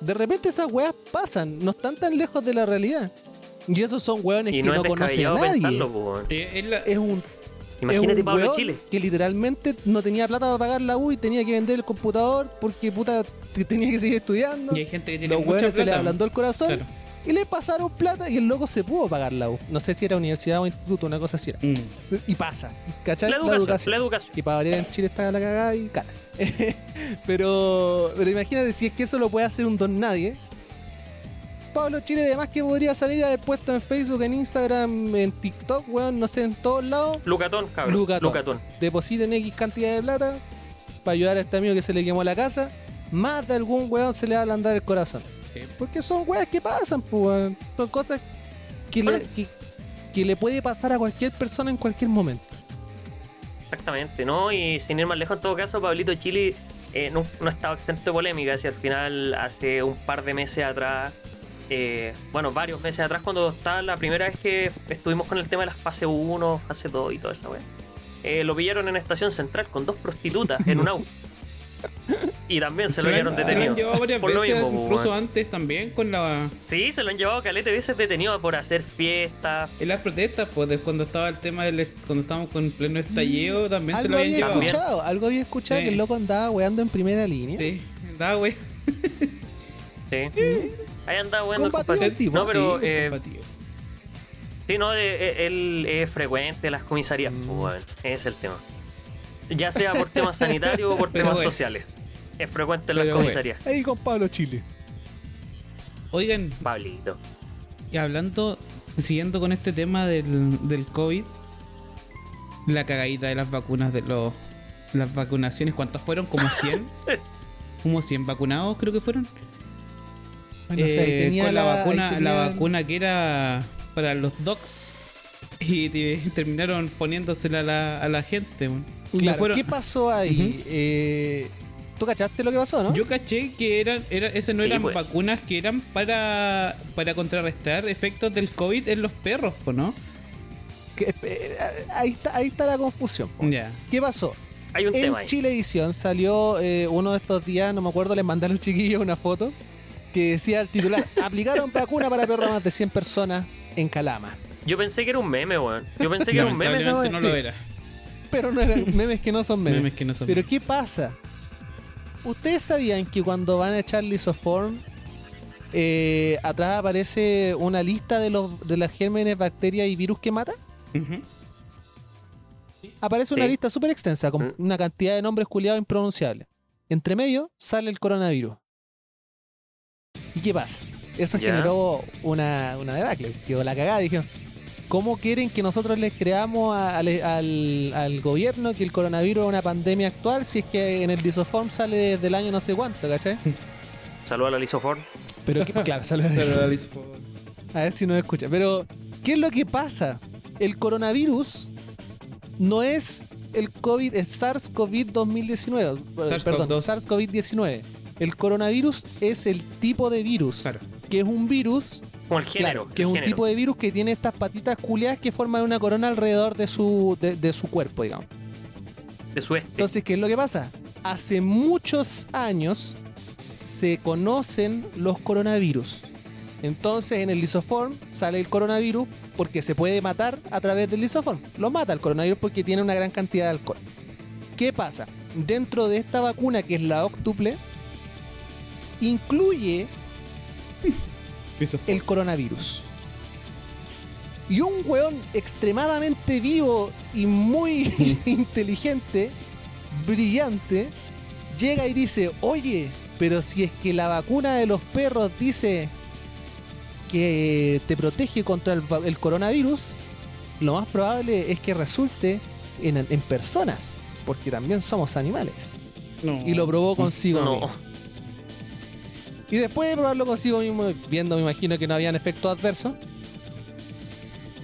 A: De repente esas weas pasan, no están tan lejos de la realidad. Y esos son weones
B: Y
A: que
B: no
A: conocen a nadie.
D: Eh, es la-
A: Es un,
B: Imagínate
A: es un
B: Pablo
A: weón
B: Chile.
A: que literalmente no tenía plata para pagar la U y tenía que vender el computador porque puta tenía que seguir estudiando.
D: y hay gente que tiene
A: Los
D: mucha
A: weones se le
D: plata.
A: ablandó el corazón
D: Claro.
A: y le pasaron plata y el loco se pudo pagar la U. No sé si era universidad o instituto, una cosa así era.
D: Mm.
A: Y pasa, ¿cachai?
B: La educación, la educación.
A: Y para variar en Chile está la cagada y cara. pero, pero imagínate si es que eso lo puede hacer un don nadie. Pablo Chile además que podría salir a haber puesto en Facebook, en Instagram, en TikTok, weón, no sé, en todos lados.
B: Lucatón, cabrón.
A: Lucatón.
B: Lucatón.
A: Depositen X cantidad de plata para ayudar a este amigo que se le quemó la casa. Más de algún weón se le va a ablandar el corazón.
D: Sí.
A: Porque son weas que pasan, pues, weón. Son cosas que le, que, que le puede pasar a cualquier persona en cualquier momento.
B: Exactamente, ¿no? Y sin ir más lejos, en todo caso, Pablito Chile eh, no, no estaba exento de polémica. Si al final, hace un par de meses atrás, eh, bueno, varios meses atrás, cuando estaba la primera vez que estuvimos con el tema de las fase 1, fase 2 y toda esa wea, eh, lo pillaron en estación central con dos prostitutas en un auto. Y también se lo hallaron
D: se lo
B: detenido.
D: han llevado varias
B: Por lo
D: veces,
B: mismo, po,
D: incluso antes también con la
B: Sí, se lo han llevado calete veces detenido por hacer fiestas.
D: en las protestas, pues de cuando estaba el tema del cuando estábamos con pleno estallido, también se lo habían
A: había
D: llevado.
A: Escuchado, algo había escuchado
D: Sí.
A: que el loco andaba weando en primera línea.
D: Sí, da güey.
B: Sí. Ahí andaba bueno el
A: tipo,
B: No, pero
D: Sí,
B: eh. Sí, no, eh, eh, él es frecuente en las comisarías,
A: Mm.
B: pues. Ese es el tema. Ya sea por temas sanitarios o por
D: Pero
B: temas
D: bueno.
B: sociales. Es frecuente en las
D: Pero bueno.
B: comisarías.
A: Ahí con Pablo Chile.
D: Oigan,
B: Pablito.
D: y hablando, siguiendo con este tema del, del COVID, la cagadita de las vacunas, de los las vacunaciones, ¿cuántas fueron? ¿Como 100? ¿Como 100 vacunados creo que fueron?
A: Bueno, o sea, ahí
D: Eh,
A: tenía
D: con la, vacuna, la vacuna que era para los docs y te- terminaron poniéndosela a la, a la gente. weón. Y
A: Claro,
D: fueron-
A: ¿Qué pasó ahí? Eh, ¿Tú cachaste lo que pasó, no?
D: Yo caché que eran, era, esas no
B: Sí,
D: eran
B: pues.
D: vacunas que eran para, para contrarrestar efectos del COVID en los perros, ¿no?
A: Que- eh, ahí, está, ahí está la confusión.
D: Ya.
A: ¿Qué pasó?
B: Hay un
A: En
B: tema ahí.
A: Chilevisión salió eh, uno de estos días, no me acuerdo, les los chiquillos una foto que decía el titular: Aplicaron vacuna para perros a más de 100 personas en Calama.
B: Yo pensé que era un meme, weón. Yo pensé que era un meme esa
D: no lo
A: Sí.
D: era.
A: Pero no eran memes que no son memes.
D: Memes que no son
A: Pero ¿qué pasa? ¿Ustedes sabían que cuando van a echar lisoform, eh, atrás aparece una lista de los de las gérmenes, bacterias y virus que mata? Aparece una
B: Sí.
A: lista súper extensa con
B: Mm.
A: una cantidad de nombres culiados impronunciables. Entre medio sale el coronavirus. ¿Y qué pasa? Eso
B: Ya.
A: generó una, una debacle. Quedó la cagada. Dijeron, ¿cómo quieren que nosotros les creamos a- al, al- al gobierno que el coronavirus es una pandemia actual si es que en el lisoform sale desde el año no sé cuánto, ¿cachai?
B: Saludos a la Lisoform.
A: Pero claro, sale
D: Pero la lispo-
A: a ver si nos escucha. Pero, ¿qué es lo que pasa? El coronavirus no es el COVID, el SARS-CoV 2019.
D: SARS-CoV-2.
A: Perdón, SARS-CoV-19. El coronavirus es el tipo de virus,
D: Claro.
A: que es un virus,
B: Como el género.
A: claro, que es un tipo de virus que tiene estas patitas culiadas que forman una corona alrededor de su, de, de su cuerpo, digamos.
B: de su este.
A: Entonces, ¿qué es lo que pasa? Hace muchos años se conocen los coronavirus. Entonces, en el lisoform sale el coronavirus porque se puede matar a través del lisoform. Lo mata el coronavirus porque tiene una gran cantidad de alcohol. ¿Qué pasa? Dentro de esta vacuna, que es la octuple, incluye. El coronavirus. Y un weón extremadamente vivo y muy inteligente, brillante, llega y dice, oye, pero si es que la vacuna de los perros dice que te protege contra el, coronavirus, lo más probable es que resulte en, en personas, porque también somos animales.
D: No.
A: y lo probó consigo
B: No.
A: Y después de probarlo consigo mismo, viendo, me imagino que no habían efectos adversos,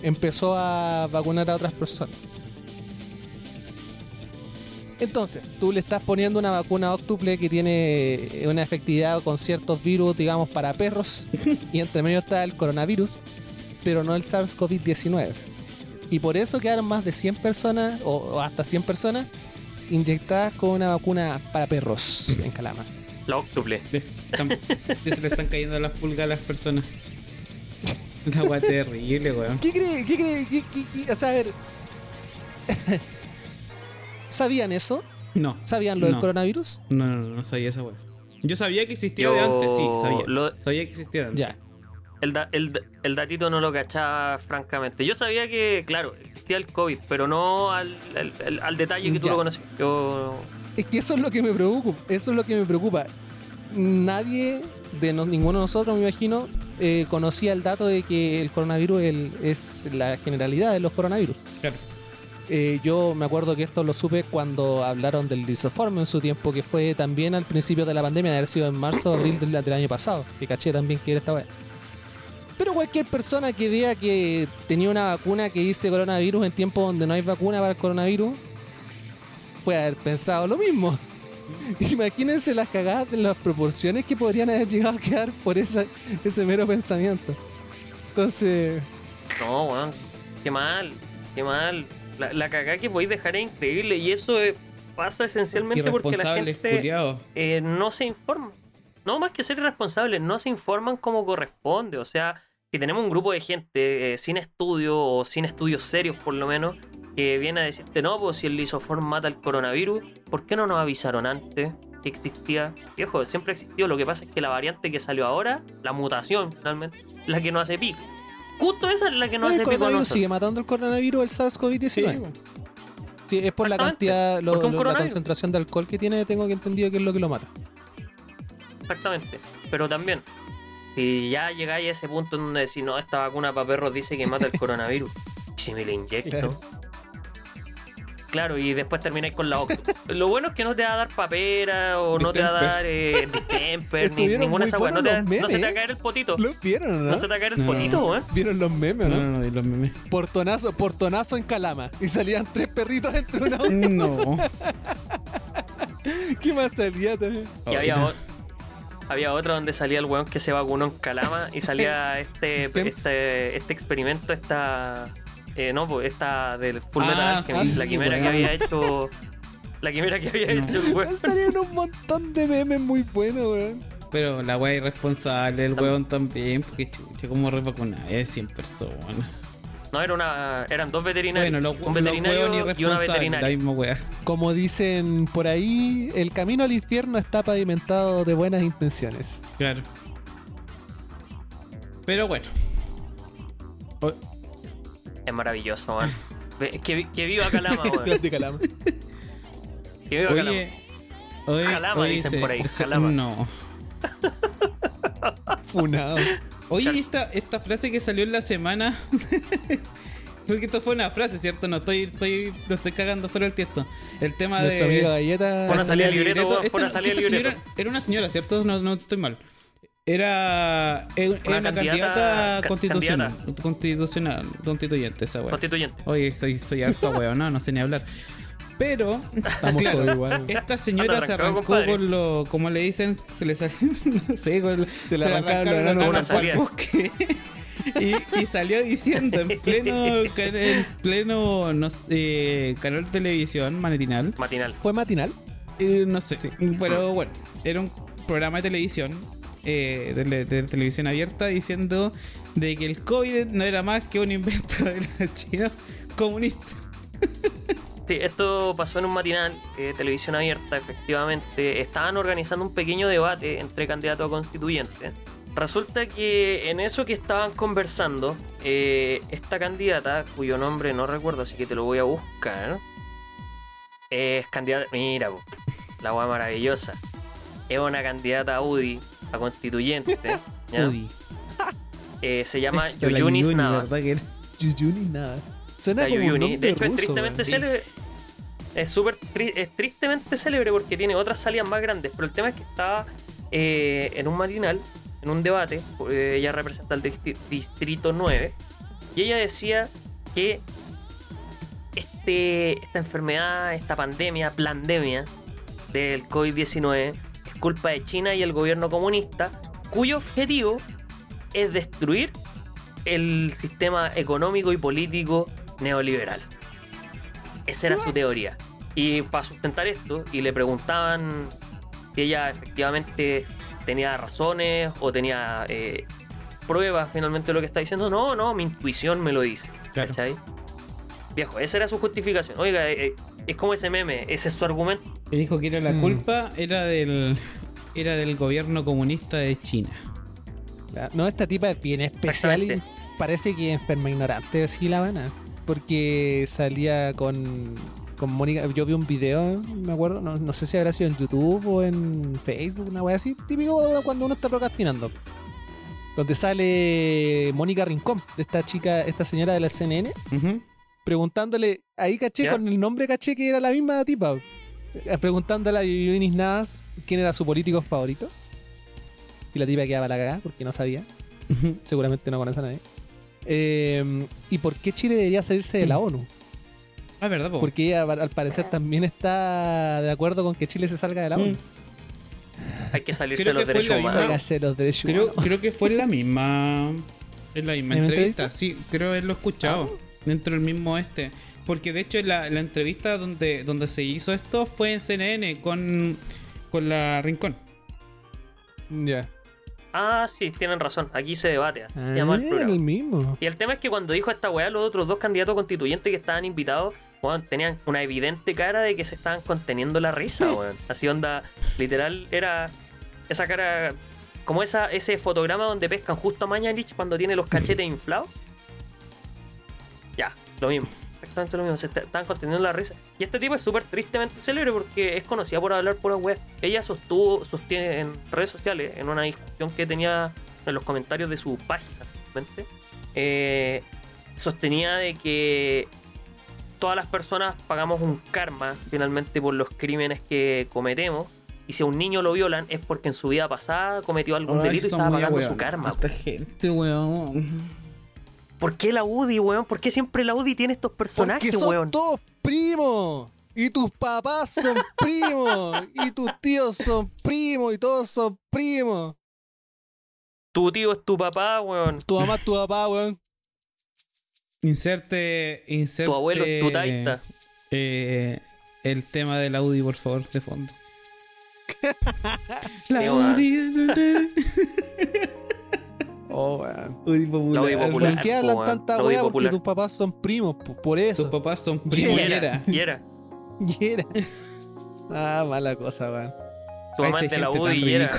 A: empezó a vacunar a otras personas. Entonces, tú le estás poniendo una vacuna óctuple que tiene una efectividad con ciertos virus, digamos, para perros, y entre medio está el coronavirus, pero no el SARS-CoV-19. Y por eso quedaron más de 100 personas, o, o hasta 100 personas, inyectadas con una vacuna para perros en Calama.
B: La octuple.
D: Le están- ya se le están cayendo las pulgas a las personas. La weá terrible, weón.
A: ¿Qué cree? ¿Qué cree? ¿Qué, qué- qué? O sea, a ver. ¿Sabían eso?
D: No.
A: ¿Sabían lo del coronavirus?
D: No, no, no, no sabía esa weá. Yo sabía que existía
B: Yo
D: de antes, sí, sabía.
B: lo-
D: Sabía que existía de antes.
A: Ya.
B: El, da- el, el datito no lo cachaba, francamente. Yo sabía que, claro, existía el COVID, pero no al, al- al- al detalle que tú
A: Ya.
B: lo conoces. Yo.
A: Es que eso es lo que me preocupa. Eso es lo que me preocupa. Nadie de no- ninguno de nosotros, me imagino, eh, conocía el dato de que el coronavirus el- es la generalidad de los coronavirus.
D: Claro.
A: Eh, yo me acuerdo que esto lo supe cuando hablaron del lisoforme en su tiempo, que fue también al principio de la pandemia, de haber sido en marzo o abril del, del año pasado. Que caché también que era esta weá. Pero cualquier persona que vea que tenía una vacuna que dice coronavirus en tiempos donde no hay vacuna para el coronavirus, puede haber pensado lo mismo. Imagínense las cagadas de las proporciones que podrían haber llegado a quedar por esa, ese mero pensamiento. Entonces,
B: No, weón. Qué mal, qué mal. La, la cagada que podéis dejar es increíble y eso eh, pasa esencialmente porque la gente eh, no se informa. No más que ser irresponsables, no se informan como corresponde. O sea, si tenemos un grupo de gente eh, sin estudio o sin estudios serios por lo menos, que viene a decirte, no, pues si el lisoform mata el coronavirus, ¿por qué no nos avisaron antes que existía? Viejo, siempre existió. Lo que pasa es que la variante que salió ahora, la mutación finalmente, la que no hace pico. Justo esa es la que no
A: el
B: hace pico
A: coronavirus
B: nosotros.
A: sigue matando el coronavirus el SARS-CoV-19. Sí, es por la cantidad, lo- la concentración de alcohol que tiene, tengo que entendido que es lo que lo mata.
B: Exactamente. Pero también, si ya llegáis a ese punto en donde decís, no, esta vacuna para perros dice que mata el coronavirus, ¿y si me la inyecto?
A: Claro.
B: Claro. y después termináis con la octo. Lo bueno es que no te va a dar papera o no te va a dar eh, distemper, ni ninguna esa. No, te- no se te va a caer el potito.
A: ¿Lo vieron o no?
B: No se te va a caer el
D: No.
B: potito, weón.
A: ¿Vieron los memes o
D: No,
A: no?
D: no, los memes.
A: Portonazo, portonazo en Calama. Y salían tres perritos entre una auto.
D: No.
A: ¿Qué más salía también?
B: Y había, o- había otro donde salía el weón que se vacunó en Calama y salía este, este, este experimento, esta. Eh, no, pues esta del Full
D: Ah,
B: Metal Alchemist,
A: sí,
B: la quimera que había hecho. La quimera que había
D: No.
B: hecho el weón.
A: Salieron un montón de memes muy buenos, weón.
D: Pero la weá irresponsable, el weón también, porque chucha, como revacunar es 100 personas.
B: No, era una, eran dos veterinarios.
D: Bueno, los,
B: un veterinario y una
D: irresponsables, la
B: veterinaria.
D: misma weá.
A: Como dicen por ahí, el camino al infierno está pavimentado de buenas intenciones.
D: Claro. Pero bueno.
B: Es maravilloso, weón. Que, que viva Calama, weón.
A: Calama.
B: Que viva Calama.
D: Oye,
B: Calama,
D: oye,
B: dicen por ahí, Calama.
D: No.
A: Funado.
D: Oye, esta, esta frase que salió en la semana. Porque esto fue una frase, ¿cierto? No estoy, estoy, no estoy cagando fuera del tiesto. El tema
A: Nuestra amiga
D: de.
A: Galleta.
B: Bueno, salía el libreto,
D: Esta-
B: el
D: señora Era una señora, ¿cierto? No, no estoy mal. Era, era una,
B: Una
D: candidata,
B: candidata- ca-
D: constitucional, constitucional, constituyente esa weá.
B: Constituyente.
D: Oye, soy, soy harto weón, no, no sé ni hablar. Pero,
A: Estamos
D: claro,
A: todos igual.
D: esta señora se arrancó
B: compadre.
D: con lo, como le dicen, se le salió, no sé, con-
A: Se le arrancaron
B: por
D: pa'l
B: salida.
D: bosque. y, y salió diciendo en pleno, en pleno no sé, eh, canal de televisión matinal,
B: Matinal.
A: ¿Fue matinal?
D: eh, no sé, pero bueno, era un programa de televisión, eh, de, televisión abierta, diciendo de que el COVID no era más que un invento de los chinos comunistas.
B: Sí, esto pasó en un matinal, eh, televisión abierta, efectivamente. Estaban organizando un pequeño debate entre candidatos a constituyentes. Resulta que en eso que estaban conversando, eh, esta candidata, cuyo nombre no recuerdo, así que te lo voy a buscar, es candidata. Mira, la guay maravillosa. Es una candidata a UDI, a constituyente. ¿ya?
D: Udi.
B: Eh, se llama Yuyunis
D: Yuyuni,
B: Navas.
A: Suena
B: La
A: como un nombre
B: De hecho, es tristemente célebre. Es súper tri- es tristemente célebre porque tiene otras salidas más grandes. Pero el tema es que estaba eh, en un matinal, en un debate. eh, ella representa el distri- distrito 9. Y ella decía que este, esta enfermedad, esta pandemia, pandemia del COVID-19 es culpa de China y el gobierno comunista, cuyo objetivo es destruir el sistema económico y político neoliberal. Esa era su teoría. Y para sustentar esto, y le preguntaban si ella efectivamente tenía razones o tenía eh, pruebas finalmente de lo que está diciendo. No, no, mi intuición me lo dice.
D: Claro.
B: ¿Cachai? Viejo, esa era su justificación. Oiga, eh, eh, es como ese meme, ese es su argumento.
D: Y dijo que era la
A: Mm.
D: culpa, era del, era del gobierno comunista de China.
A: No, esta tipa es bien especial y parece que es enferma ignorante, sí la van Porque salía con, con Mónica. Yo vi un video, me acuerdo, no, no sé si habrá sido en YouTube o en Facebook, una wea así. Típico de cuando uno está procrastinando. Donde sale Mónica Rincón, esta chica, esta señora de la CNN,
D: Ujú.
A: Preguntándole. Ahí caché,
B: ¿Ya?
A: con el nombre caché que era la misma tipa. Eh, Preguntándole a Yunis Navas quién era su político favorito. Y la tipa quedaba la cagada porque no sabía seguramente no conoce a nadie. Eh, ¿Y por qué Chile debería salirse de la ONU?
D: Ah, ¿verdad, po?
A: Porque ella al parecer también está de acuerdo con que Chile se salga de la ONU.
D: Mm.
B: Hay que salirse de los
D: que
B: derechos
D: la
B: humanos.
D: misma-
A: Hágase los derechos
D: Creo,
A: humanos.
D: creo que fue en la misma. En la misma
A: ¿En la
D: entrevista.
A: entrevista?
D: Sí, creo haberlo escuchado. Dentro del mismo este. Porque de hecho la, la entrevista donde, donde se hizo esto fue en CNN con, con la Rincón.
A: Ya.
B: Ah, sí, tienen razón. Aquí se debate. así
A: Ah,
B: llama el
A: mismo.
B: Y el tema es que cuando dijo esta weá, los otros dos candidatos constituyentes que estaban invitados, weón, tenían una evidente cara de que se estaban conteniendo la risa, weón. Así onda, literal, era esa cara, como esa, ese fotograma donde pescan justo a Mañalich cuando tiene los cachetes inflados. Ya, lo mismo. Exactamente lo mismo, se est- estaban conteniendo la risa. Y este tipo es súper tristemente célebre porque es conocida por hablar pura weá. Ella sostuvo, sostiene en redes sociales, en una discusión que tenía en los comentarios de su página, eh, sostenía de que todas las personas pagamos un karma finalmente por los crímenes que cometemos. Y si a un niño lo violan es porque en su vida pasada cometió algún delito y estaba pagando su karma.
D: Esta gente, weón.
B: ¿Por qué la UDI, weón? ¿Por qué siempre la UDI tiene estos
A: Porque
B: personajes,
A: son
B: weón?
A: todos primos. Y tus papás son primos. y tus tíos son primos. Y todos son primos.
B: Tu tío es tu papá, weón.
A: Tu mamá es tu papá, weón.
D: Inserte, inserte.
B: Tu abuelo es tu taita.
D: eh, el tema de la UDI, por favor, de fondo. la
B: Sí, weón.
D: UDI.
A: Oh, weón.
D: UDI popular.
B: Popular.
A: ¿Por qué
B: po,
A: hablan
B: weón.
A: tanta weá? Porque
B: popular.
A: tus papás son primos. po- Por eso.
D: Tus papás son
B: Y
D: primos.
B: era, y era.
A: Y era. Ah, mala cosa, weón.
B: Tu mamá es de la UDI y era.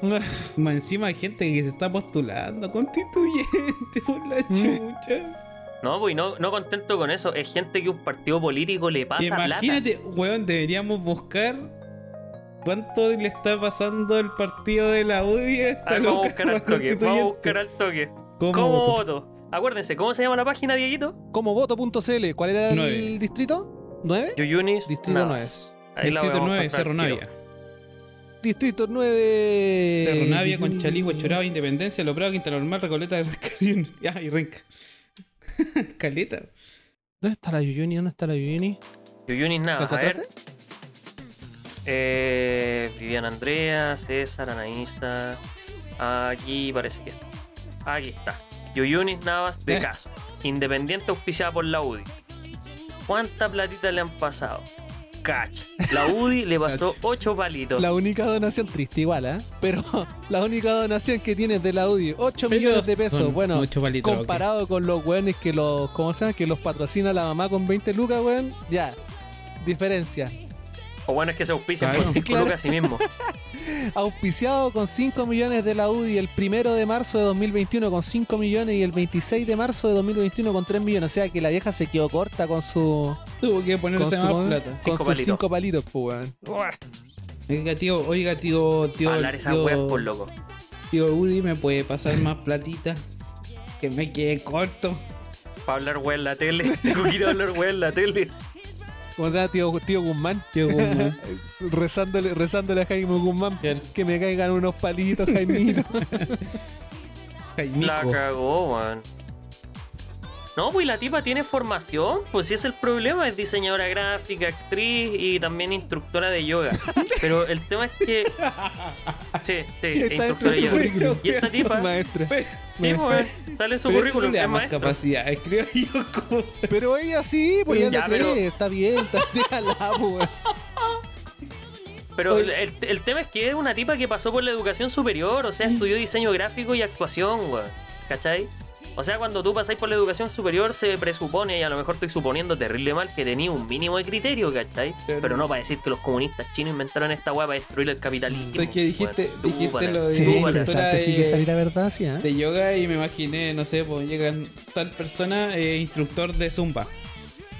D: Más encima hay gente que se está postulando constituyente por la chucha.
B: No, pues y no, no contento con eso. Es gente que un partido político le pasa plata.
D: Imagínate, weón, deberíamos buscar cuánto le está pasando el partido de la UDI a
B: A
D: esta
B: ver, vamos a buscar al toque. Vamos a buscar al toque.
D: ¿Cómo
B: ¿Cómo
D: voto?
B: voto? Acuérdense, ¿cómo se llama la página, Dieguito?
A: Como voto.cl. ¿Cuál era el
D: Nueve.
A: distrito? ¿9?
B: Yuyunis
A: Distrito
B: Navas. Ahí la
D: Distrito
B: vamos a
D: 9,
B: encontrar
D: Cerro. Navia.
A: Distrito 9.
D: Cerro Navia, Conchaligua, Choraba, Independencia, Lo Prado, Quinta Normal, Recoleta, Carión. Ya, y Renca. Caleta.
A: ¿Dónde está la Yuyuni? ¿Dónde está la Yuyuni?
B: Yuyunis
A: ¿La
B: Navas. A ver. Eh, Viviana Andrea, César, Anaísa. Aquí parece que está. Aquí está. Yuyunis Navas de
A: Eh.
B: caso. Independiente auspiciada por la UDI. ¿Cuánta platita le han pasado? Cacha. La UDI le pasó 8 palitos.
A: La única donación triste igual, ¿eh? Pero la única donación que tienes de la UDI, 8
D: Pero
A: millones de pesos. Bueno,
D: palitos,
A: comparado con los weones que los, ¿cómo se llama? Que los patrocina la mamá con 20 lucas, weón. Ya. Diferencia.
B: O bueno, es que se auspician
D: Claro.
B: con 5
A: Claro.
B: lucas a sí mismo.
A: Auspiciado con 5 millones de la UDI el primero de marzo de 2021 con 5 millones y el 26 de marzo de 2021 con 3 millones. O sea que la vieja se quedó corta con su.
D: Tuvo que
A: Con,
D: ponerse más
A: su,
D: plata.
A: con
B: Cinco
A: sus
B: palitos.
A: 5 palitos, pues, weón.
D: Oiga, tío, oiga, tío, tío.
B: Hablar esas
D: tío,
B: weas por loco.
D: tío Udi, ¿me puede pasar más platita? Que me quede corto.
B: Para hablar wea en la tele. Tengo que ir a hablar wea en la tele.
A: ¿Cómo se llama? Tío, tío Guzmán.
D: Tío Guzmán.
A: Rezándole, rezándole a Jaime Guzmán que me caigan unos palitos, Jaimito.
D: Jaimico.
B: La cagó, weón. No, pues la tipa tiene formación, pues si es el problema, es diseñadora gráfica, actriz y también instructora de yoga. Pero el tema es que. Sí, sí, es instructora
A: de
B: yoga. Y esta tipa,
A: Maestra.
B: Sí, sale su
D: Pero no
B: currículum, es
D: más
B: maestra.
D: capacidad. Escribo yo como.
A: Pero ella sí, pues ella
B: Ya,
A: lo
B: pero-
A: cree. Está bien, está déjala, pues, weón.
B: Pero el, el- el tema es que es una tipa que pasó por la educación superior, o sea, estudió diseño gráfico y actuación, weón. ¿Cachai? O sea, cuando tú pasáis por la educación superior se presupone, y a lo mejor estoy suponiendo terrible mal, que tenía un mínimo de criterio, ¿cachai?
D: Claro.
B: Pero no para decir que los comunistas chinos inventaron esta weá para destruir el capitalismo.
D: Es que dijiste- dijiste lo de-
A: Sí,
D: pero
A: interesante,
D: de-
A: sí que salir la verdad, sí, ¿eh?
D: de yoga y me imaginé, no sé, pues llegan tal persona, eh, instructor de Zumba.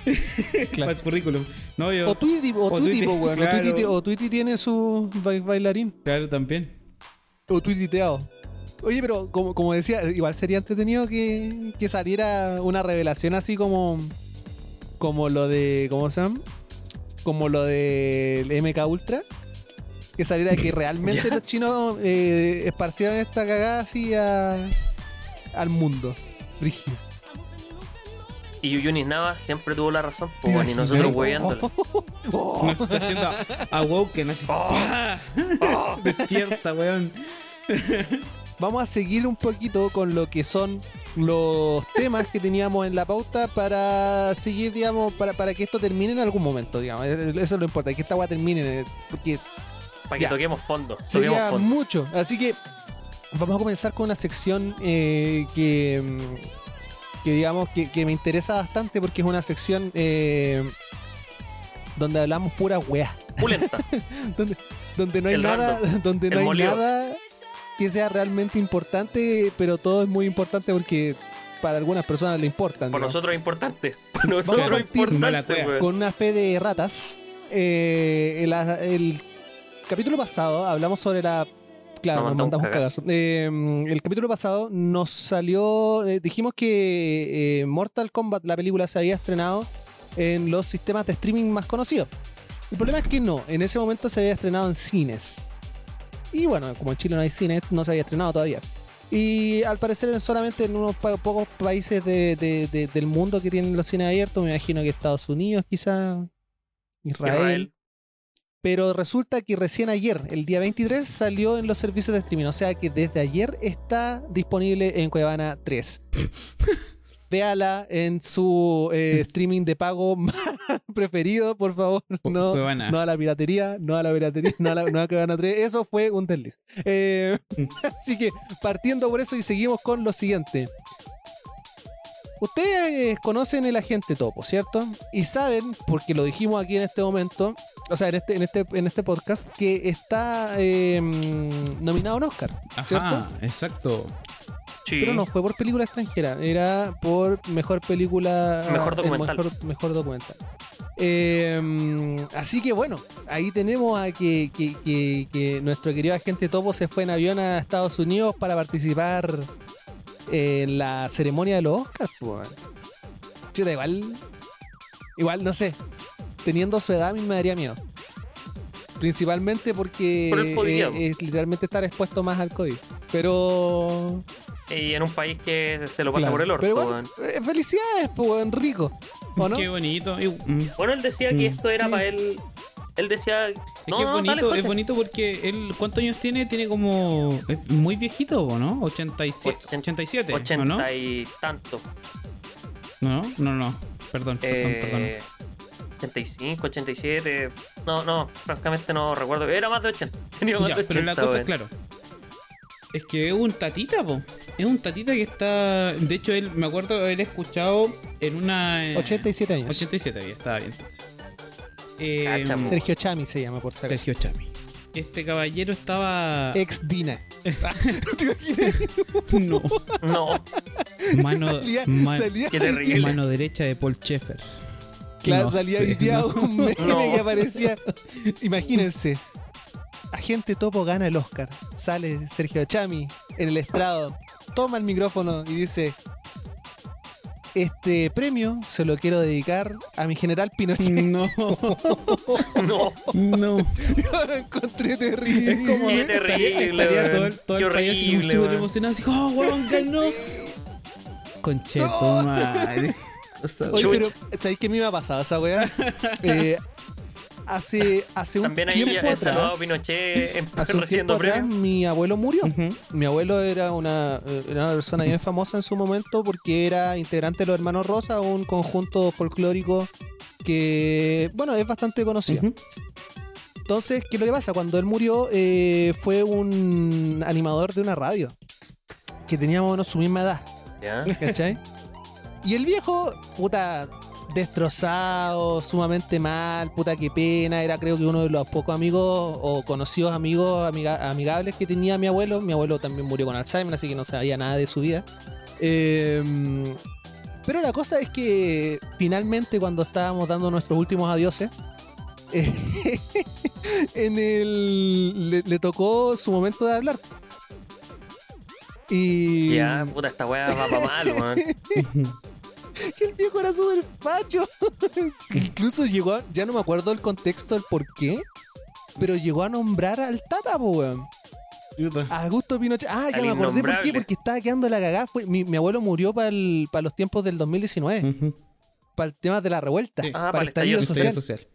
D: Para el currículum. No, yo.
A: O Tweety, o
D: O claro.
A: O Tweety- O Tweety tiene su ba- bailarín.
D: Claro, también.
A: O tuiteado. Oye, pero como, como decía, igual sería entretenido que, que saliera una revelación así como. Como lo de. ¿Cómo se llama? Como lo del MK Ultra. Que saliera que realmente los chinos eh, esparcieron esta cagada así a- al mundo. Brígido.
B: Y Yuyunis Navas siempre tuvo la razón,
A: ¿Te
B: pues, weón, y nosotros hueándolo.
A: Oh,
D: No está haciendo awoken así. ¡pah! Despierta, weón.
A: Vamos a seguir un poquito con lo que son los temas que teníamos en la pauta para seguir, digamos, para, para que esto termine en algún momento, digamos. Eso es lo importante, que esta weá termine, eh, porque
B: Para que
A: Ya.
B: toquemos fondo. Toquemos
A: sería
B: fondo.
A: mucho. Así que vamos a comenzar con una sección eh, que, mm, que digamos que, que me interesa bastante porque es una sección eh, donde hablamos pura weá.
B: Pulenta.
A: donde, donde no hay
B: El
A: nada, donde no
B: El
A: hay
B: molido.
A: nada que sea realmente importante, pero todo es muy importante porque para algunas personas le importan.
B: Por
A: ¿no?
B: nosotros es importante. Por
A: Vamos a
B: nosotros
D: no la
B: importante.
A: Con una fe de ratas. eh, el, el capítulo pasado hablamos sobre la. Claro,
B: Nos
A: nos
B: mandamos
A: mandamos cagazo. Eh, el capítulo pasado nos salió. eh, dijimos que eh, Mortal Kombat, la película, se había estrenado en los sistemas de streaming más conocidos. El problema es que no, en ese momento se había estrenado en cines. Y bueno, como en Chile no hay cines, no se había estrenado todavía. Y al parecer solamente en unos pa- pocos países de- de- de- del mundo que tienen los cines abiertos, me imagino que Estados Unidos quizá, Israel.
B: Israel.
A: Pero resulta que recién ayer, el día 23, salió en los servicios de streaming. O sea que desde ayer está disponible en Cuevana 3. Véala en su eh, streaming de pago preferido, por favor. No, a la piratería, no a la piratería, no a la no a Cuevana 3. Eso fue un desliz. Eh, así que partiendo por eso y seguimos con lo siguiente. Ustedes conocen el agente topo, ¿cierto? Y saben, porque lo dijimos aquí en este momento, o sea, en este, en este, en este podcast, que está eh, nominado a un Oscar, ¿cierto?
D: Ajá, exacto.
B: Sí.
A: Pero no fue por película extranjera, era por mejor película.
B: Mejor documental.
A: Mejor, mejor documental. Eh, así que bueno, ahí tenemos a que, que- que- que nuestro querido agente Topo se fue en avión a Estados Unidos para participar en la ceremonia de los Oscars. Pues. Chuta, igual, igual, no sé, teniendo su edad a mí me daría miedo. Principalmente porque
B: Por
A: eh, es literalmente estar expuesto más al COVID. Pero
B: Y en un país que se lo pasa
A: Claro.
B: por el orto,
A: Pero igual,
B: weón.
A: eh, felicidades, pues, weón, rico. ¿O no?
D: Qué bonito. Mm.
B: Bueno, él decía que
D: Mm.
B: esto era
A: Sí.
B: para él. Él decía.
D: Es
B: No,
D: que es bonito,
B: dale,
D: es bonito porque él, ¿cuántos años tiene? Tiene como. Es muy viejito, ¿o ¿no? 87,
B: Ochen-
D: 87, ¿o
B: 80
D: no?
B: y tanto.
D: No, no, no. Perdón, perdón, perdón.
B: Eh, 85, 87. No, no, francamente no recuerdo. Era más de 80. Tenía más
D: Ya,
B: de
D: pero
B: 80.
D: la cosa es claro. Es que es un tatita, po. Es un tatita que está. De hecho, él me acuerdo haber escuchado en una. eh,
A: 87 años.
D: 87 había, estaba bien entonces. Eh,
B: po.
A: Sergio Chami se llama, por acaso.
D: Sergio Chami. Este caballero estaba.
A: Ex Dina. ¿Te imaginas?
D: No.
B: No,
D: Mano,
A: salía,
D: ma-
A: salía,
B: Qué
D: mano derecha de Paul Schaeffer.
A: claro,
D: No
A: salía
D: sé, no.
A: un meme
B: No.
A: que aparecía. Imagínense. Agente Topo gana el Oscar. Sale Sergio Chami en el estrado. Toma el micrófono y dice. este premio se lo quiero dedicar a mi general Pinochet.
D: No,
B: No.
D: no.
A: Yo lo encontré terrible.
D: Es como
B: Qué
D: estaría,
B: terrible,
D: estaría
B: weón.
D: todo el, todo el país súper emocionado, así, oh, weón, ganó. Concheto, madre.
A: Oye,
B: Chucha.
A: pero ¿sabéis qué me iba a pasar esa weá? Eh, hace, hace un
B: También ahí
A: tiempo
B: el Salvador
A: atrás.
B: Pinochet
A: Hace un
B: recibiendo
A: tiempo atrás
B: premios.
A: mi abuelo murió. Mi abuelo era una, era una persona bien famosa en su momento porque era integrante de los Hermanos Rosa, un conjunto folclórico que, bueno, es bastante conocido. Entonces, ¿qué es lo que pasa? Cuando él murió, eh, fue un animador de una radio que tenía más o menos su misma edad,
B: Ya.
A: ¿cachai? y el viejo, puta, destrozado, sumamente mal, puta, qué pena. Era, creo que uno de los pocos amigos o conocidos amigos amiga- amigables que tenía mi abuelo. Mi abuelo también murió con Alzheimer, así que no sabía nada de su vida. Eh, pero la cosa es que finalmente, cuando estábamos dando nuestros últimos adioses, eh, en el le, le tocó su momento de hablar. Y
B: Ya, puta, esta weá va para mal, weón.
A: que el viejo era súper facho. Incluso llegó a, ya no me acuerdo el contexto del por qué, pero llegó a nombrar al Tata, po, weón. A Augusto Pinochet. Ah, ya
B: Al
A: me acordé por qué, porque estaba quedando la cagada. Fue, mi, mi abuelo murió para los tiempos del 2019,
D: Ujú.
A: para el tema de la revuelta,
D: Sí.
B: Ah,
A: para el estallido
B: estallido
A: social.
D: Social.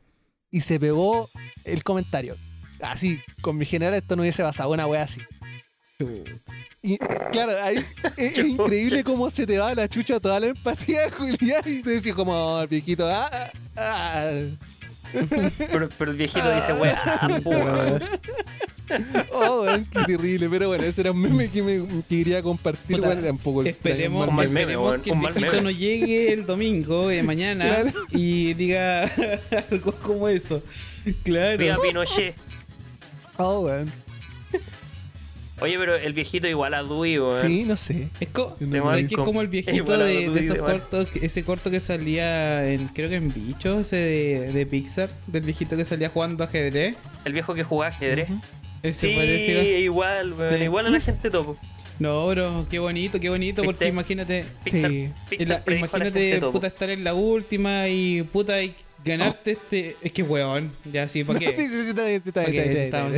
A: Y se pegó el comentario. Así, con mi general esto no hubiese pasado una wea así. Y claro, ahí es, es increíble cómo se te va la chucha toda la empatía, Julián, y te decís como, "Oh, viejito, ah, ah, ah".
B: Pero, pero el viejito dice, weá.
A: Oh, qué terrible. Pero bueno, ese era un meme que, me, que quería compartir.
D: Puta,
A: weón, era un poco extraño,
D: Esperemos,
B: Un mal
A: meme.
B: meme,
D: esperemos que
B: un
D: el viejito no llegue el domingo de mañana
A: Claro.
D: y diga algo como eso. Claro.
B: Viva Pinochet.
A: Oh, weón.
B: Oye, pero el viejito igual a Dewey, weón.
A: Sí, no sé.
D: Es, co-
A: No,
D: ¿sabes
B: no,
D: qué?
B: com-
D: como el viejito de, esos
B: igual.
D: cortos, ese corto que salía en, creo que en Bichos, ese de, de Pixar, del viejito que salía jugando ajedrez.
B: El viejo que jugaba ajedrez.
D: Ese
B: Sí,
D: parece-
B: igual, weón.
D: Sí.
B: Igual a la gente topo.
D: No, bro, qué bonito, qué bonito, porque imagínate,
B: Pixar,
A: Sí.
B: Pixar
D: la- imagínate puta estar en la última y puta y ganarte este, es que weón, ya sí, ¿para qué?
A: Sí, sí, sí, está bien, está
D: ¿Pa'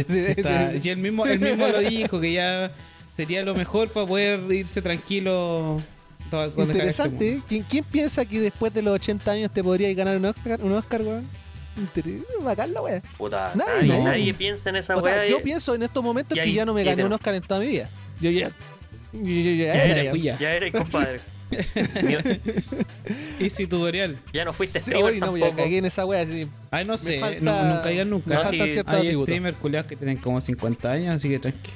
A: bien.
D: y él mismo, él mismo lo dijo que ya sería lo mejor para poder irse tranquilo. este
A: Interesante. ¿Quién, quién piensa que después de los 80 años te podría ganar un Oscar, un Oscar weón? Bacán la wea.
B: Puta,
A: Nadie,
B: nadie,
A: no.
B: nadie piensa en esa
A: O sea, yo
B: y-
A: pienso en estos momentos que ya no me gané un. Oscar en toda mi vida. Yo ya. Yo, yo- yo ya
D: Ya
A: era,
D: era,
A: ya.
D: ya.
B: Ya eres compadre.
D: Easy tutorial.
B: ya no fuiste
A: Sí,
B: streamer
A: hoy no, ya cagué en esa wea. sí.
D: Ay, no sé,
A: falta-
D: no, nunca digan
A: Me
D: nunca.
B: No, sí,
D: Hay streamers culiados que tienen como 50 años, así que tranqui.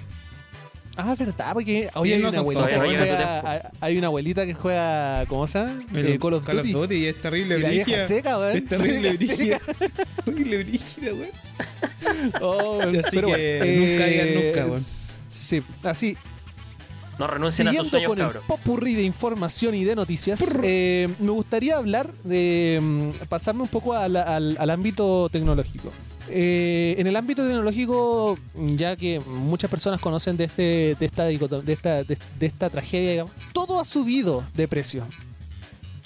A: Ah, verdad, porque hoy
D: Sí,
A: hay
D: no
A: una abuelita que
B: todavía,
A: juega. hay- Hay una abuelita que juega. ¿Cómo se llama?
D: El
A: Eh, Call of Duty.
D: y es terrible
A: Y la vieja
D: brígida.
A: seca, weón.
D: Es terrible brígida. Terrible brígida, weón.
A: Oh,
D: Así
A: pero
D: que
A: bueno,
D: nunca digan nunca, weón.
A: Sí, así.
B: No renuncien a sus
A: Siguiendo
B: sueños,
A: con el popurrí de información y de noticias, eh, me gustaría hablar de mm, pasarme un poco al, al- al ámbito tecnológico. Eh, en el ámbito tecnológico, ya que muchas personas conocen de, este, de, esta, de, esta, de, de esta tragedia, digamos, todo ha subido de precio.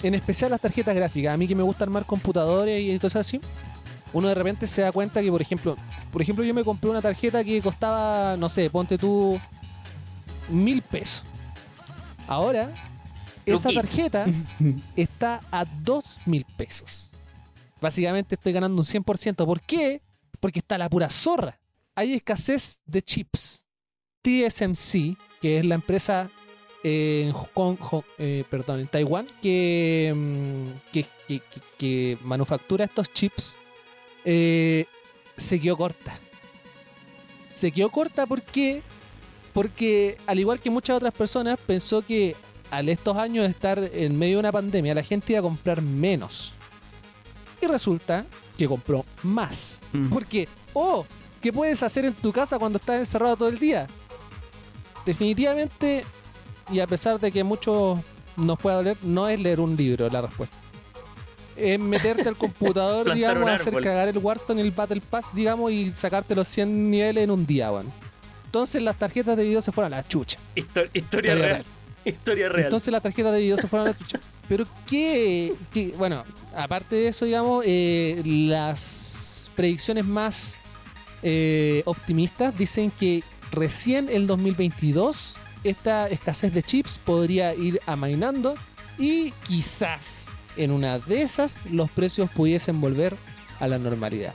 A: En especial las tarjetas gráficas. A mí que me gusta armar computadores y cosas así. Uno de repente se da cuenta que, por ejemplo, por ejemplo, yo me compré una tarjeta que costaba, no sé, ponte tú mil pesos. Ahora, esa tarjeta está a dos mil pesos. Básicamente estoy ganando un 100%. ¿Por qué? Porque está la pura zorra. Hay escasez de chips. TSMC, que es la empresa en Hong Kong, eh, perdón, en Taiwán, que, mm, que, que- que- que manufactura estos chips, eh, se quedó corta. Se quedó corta porque, porque al igual que muchas otras personas, pensó que al estos años de estar en medio de una pandemia, la gente iba a comprar menos. Y resulta que compró más.
D: Mm.
A: Porque, oh, ¿qué puedes hacer en tu casa cuando estás encerrado todo el día? Definitivamente, y a pesar de que muchos nos pueda doler, no es leer un libro la respuesta. Es meterte al computador, digamos, hacer cagar el Warzone y el Battle Pass, digamos, y sacarte los 100 niveles en un día, weón. Entonces las tarjetas de video se fueron a la chucha.
B: Histo- historia
A: Historia
B: real.
A: real.
B: Historia real.
A: Entonces las tarjetas de video se fueron a la chucha. Pero que, bueno, aparte de eso, digamos, eh, las predicciones más eh, optimistas dicen que recién el 2022 esta escasez de chips podría ir amainando y quizás en una de esas los precios pudiesen volver a la normalidad.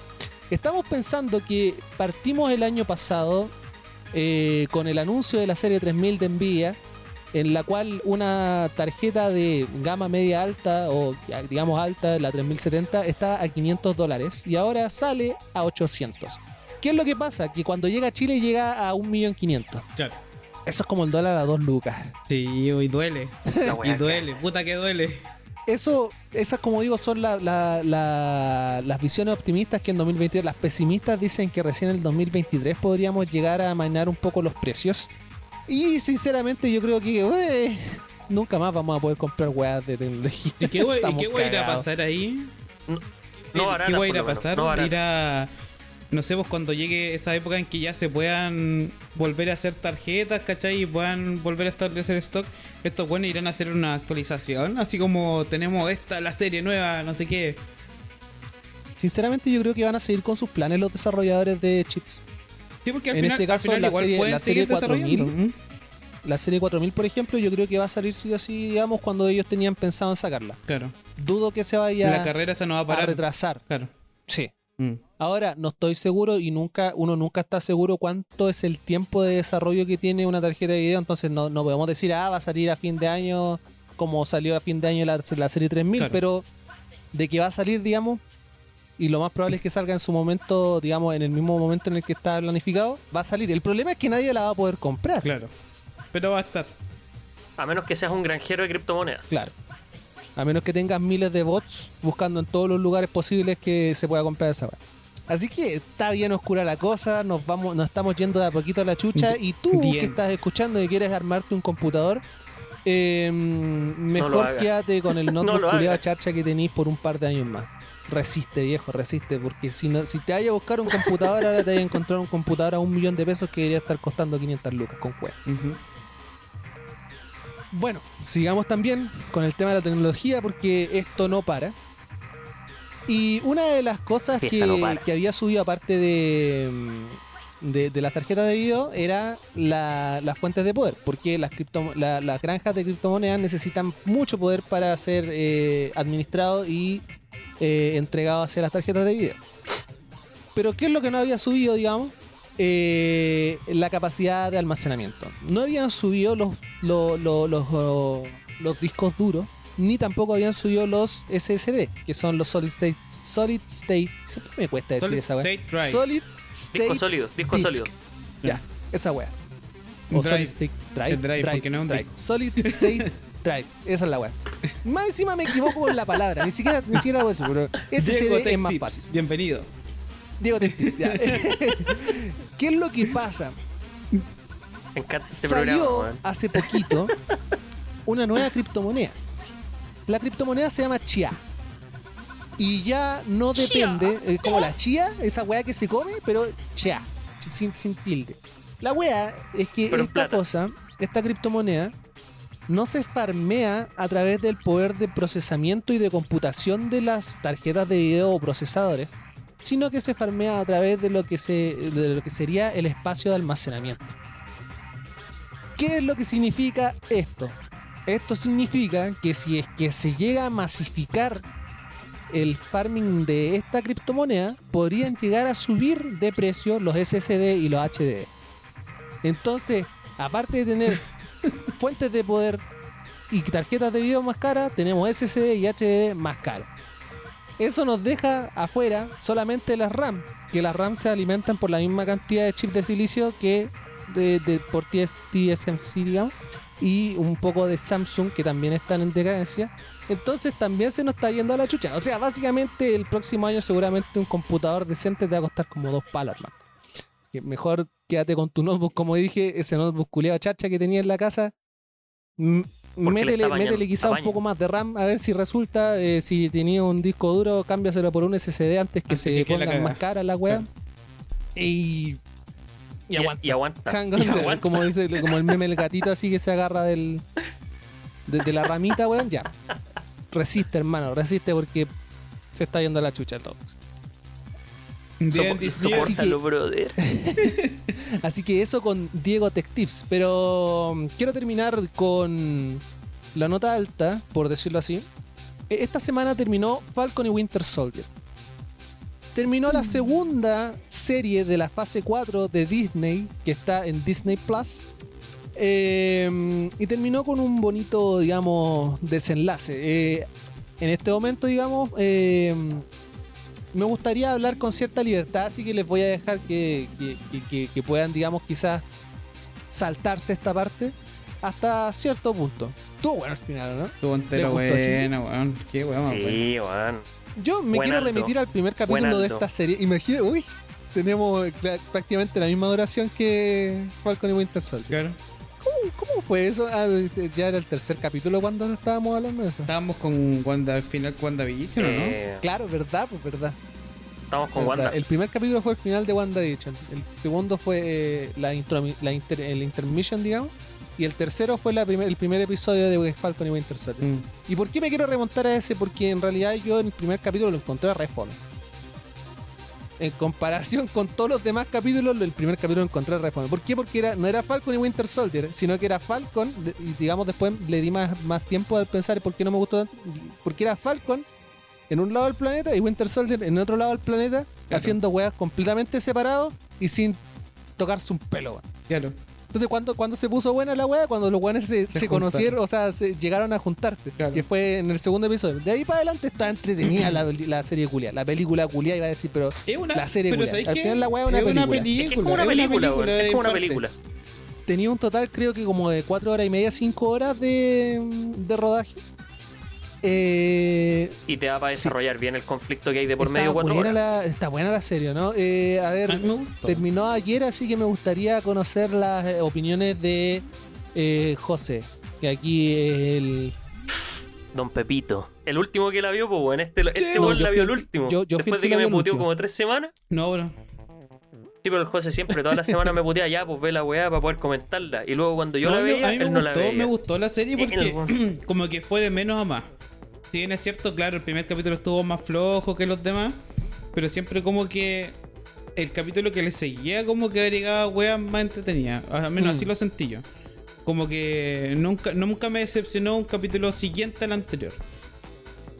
A: Estamos pensando que partimos el año pasado eh, con el anuncio de la serie 3000 de Nvidia en la cual una tarjeta de gama media alta o digamos alta, la 3070, está a 500 dólares y ahora sale a 800. ¿Qué es lo que pasa? Que cuando llega a Chile llega a 1.500.000.
D: Claro.
A: Eso es como el dólar a 2 lucas.
D: Sí, y duele. y duele, puta que duele.
A: Eso, esas como digo, son las visiones optimistas que en 2023, las pesimistas dicen que recién en el 2023 podríamos llegar a mainar un poco los precios. Y sinceramente yo creo que nunca más vamos a poder comprar weas de tecnología.
D: ¿Y qué, voy, a ir a pasar ahí?
B: No,
D: ¿Qué voy a ir a pasar? ir a no sé, pues cuando llegue esa época en que ya se puedan volver a hacer tarjetas, ¿cachai? Y puedan volver a establecer stock, estos buenos irán a hacer una actualización, así como tenemos esta, la serie nueva, no sé qué.
A: Sinceramente yo creo que van a seguir con sus planes los desarrolladores de chips.
D: Sí, porque al
A: en
D: final,
A: este caso
D: la,
A: serie, la serie 4000, la serie 4000 por ejemplo, yo creo que va a salir sí así, digamos, cuando ellos tenían pensado en sacarla.
D: Claro.
A: Dudo que se vaya
D: la carrera se no va a, parar.
A: a retrasar.
D: Claro.
A: Sí. Mm. Ahora, no estoy seguro y nunca, uno nunca está seguro cuánto es el tiempo de desarrollo que tiene una tarjeta de video, entonces no, podemos decir, ah, va a salir a fin de año como salió a fin de año la, serie 3000, pero de que va a salir, digamos, y lo más probable es que salga en su momento, digamos, en el mismo momento en el que está planificado, va a salir. El problema es que nadie la va a poder comprar.
D: Claro. Pero va a estar.
B: A menos que seas un granjero de criptomonedas.
A: Claro. A menos que tengas miles de bots buscando en todos los lugares posibles que se pueda comprar esa Así que está bien oscura la cosa, nos vamos, nos estamos yendo de a poquito a la chucha. Y tú que estás escuchando y quieres armarte un computador, em, mejor quédate con el notebook no charcha que tenéis por un par de años más. Resiste, viejo, resiste, porque si no, si te vayas a buscar un computador, ahora te vayas a encontrar un computador a un millón de pesos que debería estar costando 500 lucas con juego. Bueno, sigamos también con el tema de la tecnología, porque esto no para. Y una de las cosas que, había subido aparte de, de, las tarjetas de video era las fuentes de poder, porque las, las granjas de criptomonedas necesitan mucho poder para ser eh, administrado y eh, entregado hacia las tarjetas de video. Pero ¿qué es lo que no había subido, digamos? Eh, la capacidad de almacenamiento. No habían subido los, los, los discos duros ni tampoco habían subido los SSD, que son los Solid State. Solid State. Siempre me cuesta decir esa weá. Solid State.
B: Disco sólido, disco sólido.
A: Ya, esa weá. O Solid State Drive.
D: drive, drive, no drive.
A: Solid State Drive. Esa es la weá. Más encima me equivoco con la palabra. Ni siquiera, ni siquiera hago eso, pero SSD es más fácil.
D: Bienvenido.
A: Diego ¿Qué es lo que pasa?
B: Me encanta este
A: Salió
B: programa,
A: hace poquito una nueva criptomoneda la criptomoneda se llama Chia. Y ya no depende, eh, como la chía, esa weá que se come, pero Chia, sin, tilde. La weá es que esta cosa, esta criptomoneda, no se farmea a través del poder de procesamiento y de computación de las tarjetas de video o procesadores, sino que se farmea a través de lo que, se, de lo que sería el espacio de almacenamiento. ¿Qué es lo que significa esto? Esto significa que si es que se llega a masificar el farming de esta criptomoneda, podrían llegar a subir de precio los SSD y los HD. Entonces, aparte de tener fuentes de poder y tarjetas de video más caras, tenemos SSD y HDD más caros. Eso nos deja afuera solamente las RAM, que las RAM se alimentan por la misma cantidad de chips de silicio que de, por TSMC, digamos y un poco de Samsung que también están en decadencia. Entonces también se nos está yendo a la chucha. O sea, básicamente el próximo año seguramente un computador decente te va a costar como dos palas, más. mejor quédate con tu notebook, como dije, ese notebook culeado charcha que tenía en la casa. Métele, métele, quizá un poco más de RAM a ver si resulta. Eh, si tenía un disco duro, cámbiaselo por un SSD antes que se pongan más cara la wea. Y
B: y, aguanta.
A: Como, dice, como el meme el gatito así que se agarra del, de, la ramita, weón, ya. resiste, hermano, resiste porque se está yendo a la chucha todo.
D: Bien.
A: Así que-
B: brother.
A: Así que eso con Diego Tech Tips. Pero mm, quiero terminar con la nota alta, por decirlo así. E- Esta semana terminó Falcon y Winter Soldier. Terminó la segunda serie de la fase 4 de Disney, que está en Disney Plus. Eh, y terminó con un bonito, digamos, desenlace. Eh, en este momento, digamos, eh, me gustaría hablar con cierta libertad, así que les voy a dejar que, que- que- que- que puedan, digamos, quizás saltarse esta parte hasta cierto punto. Estuvo bueno al final, ¿no?
D: Estuvo entero buena, weón. Qué weón.
B: Sí, weón.
A: Yo me
B: Buen
A: quiero remitir al primer capítulo de esta serie. Imagina, uy, tenemos prácticamente la misma duración que Falcon y Winter Soldier.
D: Claro.
A: ¿Cómo, cómo fue eso? Ah, ya era el tercer capítulo cuando estábamos hablando de eso.
D: Estábamos con Wanda, al final WandaVision, ¿o no?
B: Eh,
A: Claro, verdad, pues verdad.
B: estamos con
A: verdad.
B: Wanda.
A: El primer capítulo fue el final de WandaVision. El segundo fue eh, la, intro- la inter- el intermission, digamos. Y el tercero fue la primer- el primer episodio de Falcon y Winter Soldier.
D: Mm.
A: ¿Y por qué me quiero remontar a ese? Porque en realidad yo en el primer capítulo lo encontré re fome. En comparación con todos los demás capítulos, el primer capítulo lo encontré re fome. ¿Por qué? Porque era, no era Falcon y Winter Soldier, sino que era Falcon, y digamos después le di más, más tiempo al pensar por qué no me gustó tanto. Porque era Falcon en un lado del planeta y Winter Soldier en otro lado del planeta, haciendo weas completamente separados y sin tocarse un pelo.
D: Claro.
A: Entonces, ¿cuándo, cuándo se puso buena la wea? Cuando los weones se,
D: Se
A: se
D: juntaron.
A: conocieron, o sea, se llegaron a juntarse.
D: Claro.
A: Que fue en el segundo episodio. De ahí para adelante está entretenida la, la serie culia. La película culia iba a decir, pero
D: Es una,
A: La serie culia. la weá es una
D: Es
A: película.
B: Es que es como una
D: es
B: película, weón. Es
D: en
B: como una película.
A: tenía un total, creo que como de 4 horas y media, 5 horas de, de rodaje. Eh,
B: Y te da para
A: Sí.
B: desarrollar bien el conflicto que hay de por
A: está,
B: medio cuatro
A: buena
B: horas.
A: la, está buena la serie, ¿no? Eh, a ver, terminó ayer, así que me gustaría conocer las eh, opiniones de eh, José. Que aquí el,
B: Don Pepito. El último que la vio, pues, weón. Este, este
A: no,
B: la vio
A: el-
B: el último.
A: yo-
B: Después de que me puteó como tres semanas.
D: No, bro.
B: Sí, pero el José siempre, todas las semanas me putea ya, pues ve la weá para poder comentarla. Y luego cuando yo
D: No,
B: la veía,
D: a mí me
B: él no la veía.
D: me gustó la serie porque como que fue de menos a más. Si bien es cierto, claro, el primer capítulo estuvo más flojo que los demás, pero siempre como que el capítulo que le seguía como que agregaba weas más entretenidas. Al menos
A: Mm.
D: así lo sentí yo. Como que nunca, nunca me decepcionó un capítulo siguiente al anterior.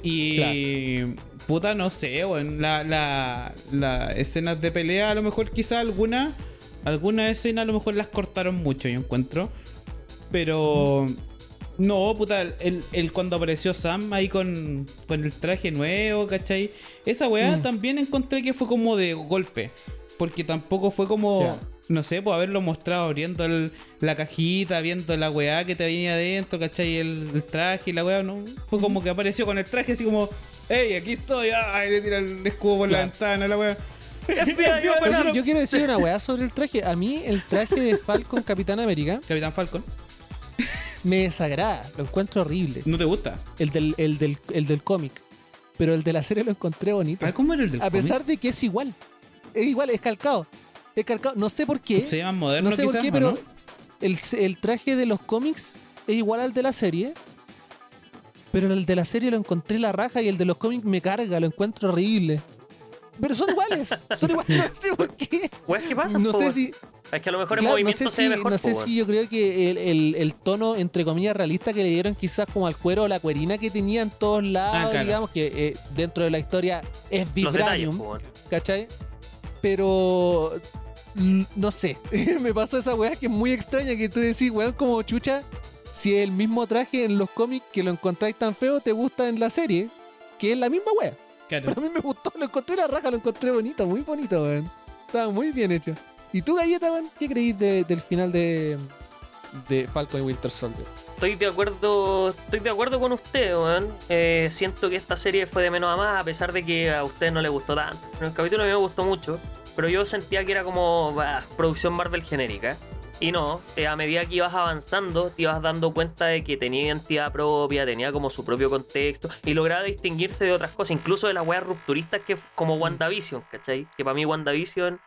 D: Y puta, no sé, weón. La, la, las escenas de pelea, a lo mejor quizá algunas, algunas escenas a lo mejor las cortaron mucho, yo encuentro. Pero no, puta, el, el cuando apareció Sam ahí con, con el traje nuevo, ¿cachai? Esa weá
A: Mm.
D: también encontré que fue como de golpe. Porque tampoco fue como, no sé, pues haberlo mostrado abriendo el- la cajita, viendo la weá que te venía adentro, ¿cachai? El, el traje y la weá, ¿no? Fue como que apareció con el traje así como, hey, aquí estoy, ah, y le tira el escudo por la ventana, la weá.
A: Yo, yo quiero decir una weá sobre el traje. A mí, el traje de Falcon Capitán América
D: Capitán Falcon,
A: me desagrada. Lo encuentro horrible.
D: ¿no te gusta?
A: El del, el del, el del cómic. Pero el de la serie lo encontré bonito.
D: Ah, ¿cómo era el del
A: A pesar de que es igual. Es igual, es calcado. Es calcado. No sé por qué.
D: Se llama moderno
A: No sé por qué,
D: ¿o
A: pero
D: no?
A: el, el traje de los cómics es igual al de la serie. Pero el de la serie lo encontré la raja y el de los cómics me carga, lo encuentro horrible. Pero son iguales, son iguales, no sé por qué.
B: ¿qué pasa?
A: No sé si,
B: Es que a lo mejor el
A: claro, no
B: movimiento
A: sé
B: se
A: si,
B: ve mejor.
A: no sé si yo creo que el, el- el tono, entre comillas, realista que le dieron quizás como al cuero o la cuerina que tenía en todos lados,
D: Ah, claro.
A: digamos, que eh, dentro de la historia es
B: detalles,
A: vibranium.
B: weón.
A: ¿cachai? Pero no sé, me pasó esa weá que es muy extraña que tú decís, weón, como chucha, si el mismo traje en los cómics que lo encontráis tan feo te gusta en la serie, que es la misma weá.
D: Claro.
A: Pero a mí me gustó, lo encontré la raja, lo encontré bonito, muy bonito, weón. Estaba muy bien hecho. ¿Y tú, Galleta, weón? ¿Qué creís de- del final de, de Falcon y Winter Soldier?
B: Estoy de acuerdo, estoy de acuerdo con usted, weón. Eh, siento que esta serie fue de menos a más, a pesar de que a usted no le gustó tanto. En el capítulo a mí me gustó mucho, pero yo sentía que era como bah, producción Marvel genérica. Y no, eh, a medida que ibas avanzando, te ibas dando cuenta de que tenía identidad propia, tenía como su propio contexto y lograba distinguirse de otras cosas, incluso de las weas rupturistas que como
A: Mm.
B: WandaVision, ¿cachai? Que para mí WandaVision,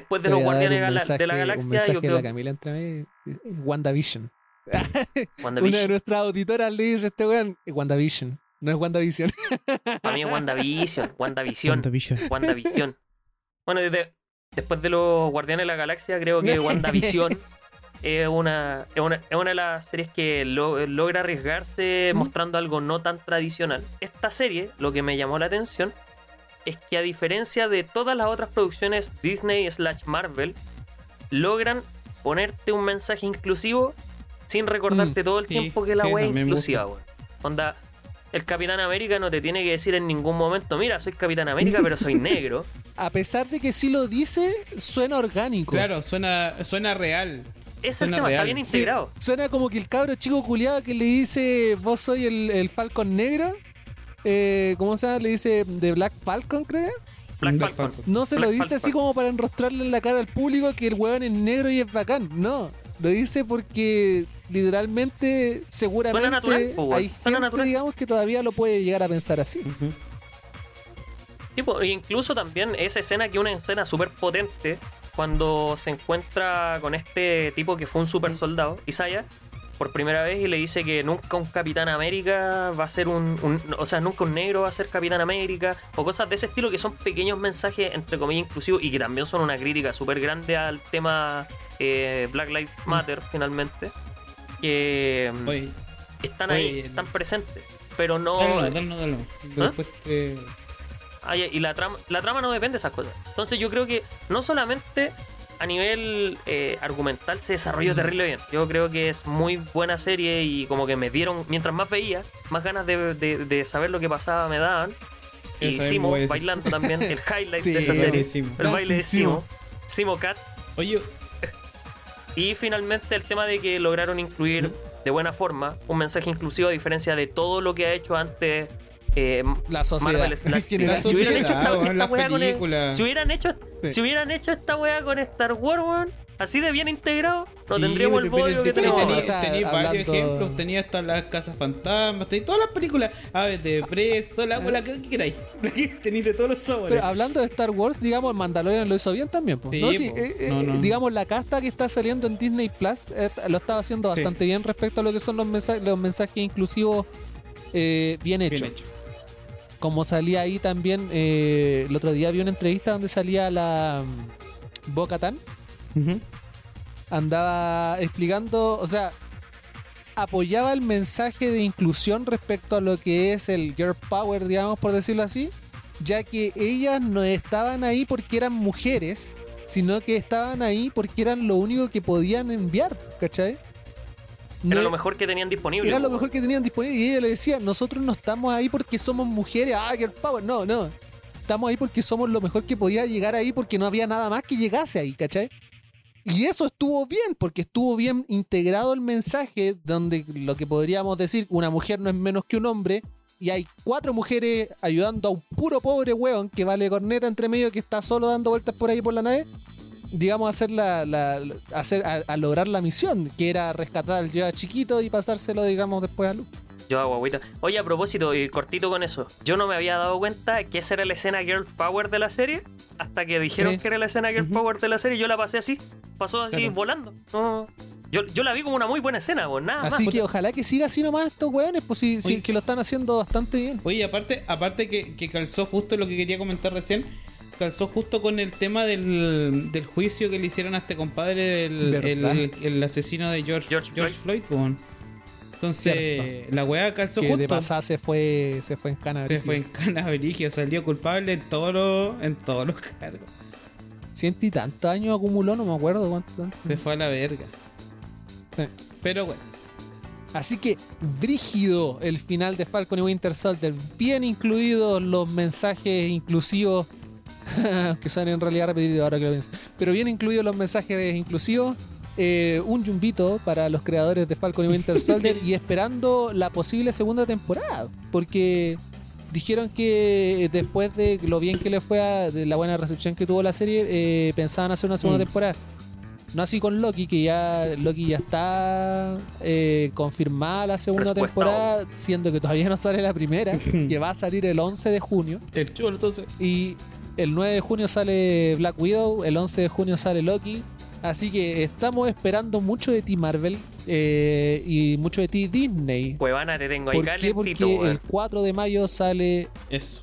B: después de los
A: a
B: Guardianes
A: un mensaje-
B: de la
A: Un
B: Galaxia,
A: mensaje
B: yo
A: de
B: creo
A: la Camila entre mí, WandaVision. Una de
B: WandaVision.
A: nuestras auditoras le dice este weón, WandaVision. No es WandaVision.
B: Para mí es WandaVision, WandaVision,
D: WandaVision.
B: WandaVision. Bueno, desde- después de los Guardianes de la Galaxia, creo que WandaVision es una, es una, es una de las series que lo- logra arriesgarse
A: ¿Mm?
B: mostrando algo no tan tradicional. Esta serie, lo que me llamó la atención, es que a diferencia de todas las otras producciones Disney slash Marvel, logran ponerte un mensaje inclusivo sin recordarte todo el
D: sí,
B: tiempo que la
D: sí,
B: wea es inclusiva, weón. Onda, el Capitán América no te tiene que decir en ningún momento, mira, soy Capitán América, pero soy negro.
A: A pesar de que sí lo dice, suena orgánico.
D: Claro, suena, suena real.
B: Es el
D: Suena
B: tema, está bien
A: Sí,
B: integrado.
A: suena como que el cabro chico culiado que le dice, vos soy el, el Falcon negro. Eh, ¿Cómo se llama? Le dice de Black Falcon, creo.
B: Black
D: Black
B: Falcon.
D: Falcon.
A: No se lo dice
B: Falcon.
A: así como para enrostrarle en la cara al público que el weón es negro y es bacán. No. Lo dice porque literalmente, seguramente,
B: natural,
A: hay gente,
B: natural.
A: digamos, que todavía lo puede llegar a pensar así.
D: Ujú.
B: Tipo, e incluso también esa escena que es una escena súper potente cuando se encuentra con este tipo que fue un super soldado, Isaiah, por primera vez y le dice que nunca un Capitán América va a ser un, un- O sea, nunca un negro va a ser Capitán América o cosas de ese estilo que son pequeños mensajes, entre comillas, inclusivos y que también son una crítica súper grande al tema eh, Black Lives Matter, finalmente. Que mm,
D: Oye,
B: están ahí, están presentes. Pero no.
D: dale.
B: ¿Ah?
D: Después te...
B: Ah, y la trama, la trama no depende de esas cosas. Entonces yo creo que no solamente a nivel eh, argumental se desarrolló terrible bien. Yo creo que es muy buena serie y como que me dieron, mientras más veía, más ganas de, de- de saber lo que pasaba me daban. Y
D: Eso
B: Simo bailando también, el highlight
A: Sí,
B: de esta serie.
D: Simo.
B: El baile de Simo. Simo Cat.
D: Oye,
B: Y finalmente el tema de que lograron incluir de buena forma un mensaje inclusivo a diferencia de todo lo que ha hecho antes eh,
A: La sociedad.
B: Marvel
A: general.
D: La
B: si hubieran hecho esta, esta weá con el- si hubieran hecho
A: Sí.
B: si hubieran hecho esta weá con Star Wars weón, así de bien integrado no
D: Sí,
B: tendríamos el bollo que
D: te-
B: tenemos
A: tenía- o sea,
D: tenía varios
A: hablando-
D: ejemplos, tenía hasta las casas fantasmas, tenía todas las películas, Aves de Press, toda la la que queráis. Tenéis de todos los sabores.
A: Pero hablando de Star Wars, digamos, Mandalorian lo hizo bien también. po.
D: Sí,
A: no, sí,
D: po.
A: eh, eh,
D: No, no.
A: Digamos, la casta que está saliendo en Disney Plus eh, lo estaba haciendo
D: Sí.
A: bastante bien respecto a lo que son los, mensajes los mensajes inclusivos eh, bien hechos.
D: Bien hecho.
A: Como salía ahí también, eh, el otro día vi una entrevista donde salía la Boca Tan, andaba explicando, o sea, apoyaba el mensaje de inclusión respecto a lo que es el girl power, digamos, por decirlo así, ya que ellas no estaban ahí porque eran mujeres, sino que estaban ahí porque eran lo único que podían enviar, ¿cachai?
B: Era lo mejor que tenían disponible
A: era lo mejor que tenían disponible y ella le decía, nosotros no estamos ahí porque somos mujeres, ah, girl power, no, no. Estamos ahí porque somos lo mejor que podía llegar ahí porque no había nada más que llegase ahí, ¿cachai? Y eso estuvo bien, porque estuvo bien integrado el mensaje donde lo que podríamos decir, una mujer no es menos que un hombre, y hay cuatro mujeres ayudando a un puro pobre weón que vale corneta entre medio que está solo dando vueltas por ahí por la nave, digamos, hacer la, la- hacer, a, a lograr la misión, que era rescatar al ya chiquito y pasárselo, digamos, después a Luke.
B: yo hago agüita oye a propósito y cortito con eso yo no me había dado cuenta que esa era la escena girl power de la serie hasta que dijeron
A: Sí.
B: que era la escena girl power de la serie yo la pasé así pasó así
D: Claro.
B: volando No, yo, yo la vi como una muy buena escena weón, nada
A: Así
B: más
A: que ojalá que siga así nomás estos weones, pues sí, sí,
D: Oye.
A: que lo están haciendo bastante bien.
D: Oye, aparte, aparte que, que calzó justo lo que quería comentar recién, calzó justo con el tema del, del juicio que le hicieron a este compadre del el, el asesino de George,
B: George
D: George, Floyd. Entonces,
A: Cierto.
D: la weá calzó
A: Que
D: justo.
A: de pasada se fue, se fue en cana.
D: Se fue en canaverigio, salió culpable en todos los, en todos los cargos.
A: Ciento y tantos años acumuló, no me acuerdo cuánto. tanto.
D: Se fue a la verga.
A: Sí.
D: Pero bueno,
A: Así que, brígido el final de Falcon y Winter Soldier. Bien incluidos los mensajes inclusivos. que son en realidad repetidos ahora que lo pienso. Pero bien incluidos los mensajes inclusivos. Eh, un yumbito para los creadores de Falcon y Winter Soldier y esperando la posible segunda temporada. Porque dijeron que después de lo bien que le fue a de la buena recepción que tuvo la serie, eh, pensaban hacer una segunda
D: Mm.
A: temporada. No así con Loki, que ya Loki ya está eh, confirmada la segunda temporada, siendo que todavía no sale la primera, que va a salir el 11 de junio.
D: el chulo entonces.
A: Y el 9 de junio sale Black Widow, el 11 de junio sale Loki. Así que estamos esperando mucho de ti Marvel eh, y mucho de ti Disney.
B: Cuevana te tengo ahí
A: ¿Por qué? Porque el 4 de mayo sale
D: Eso.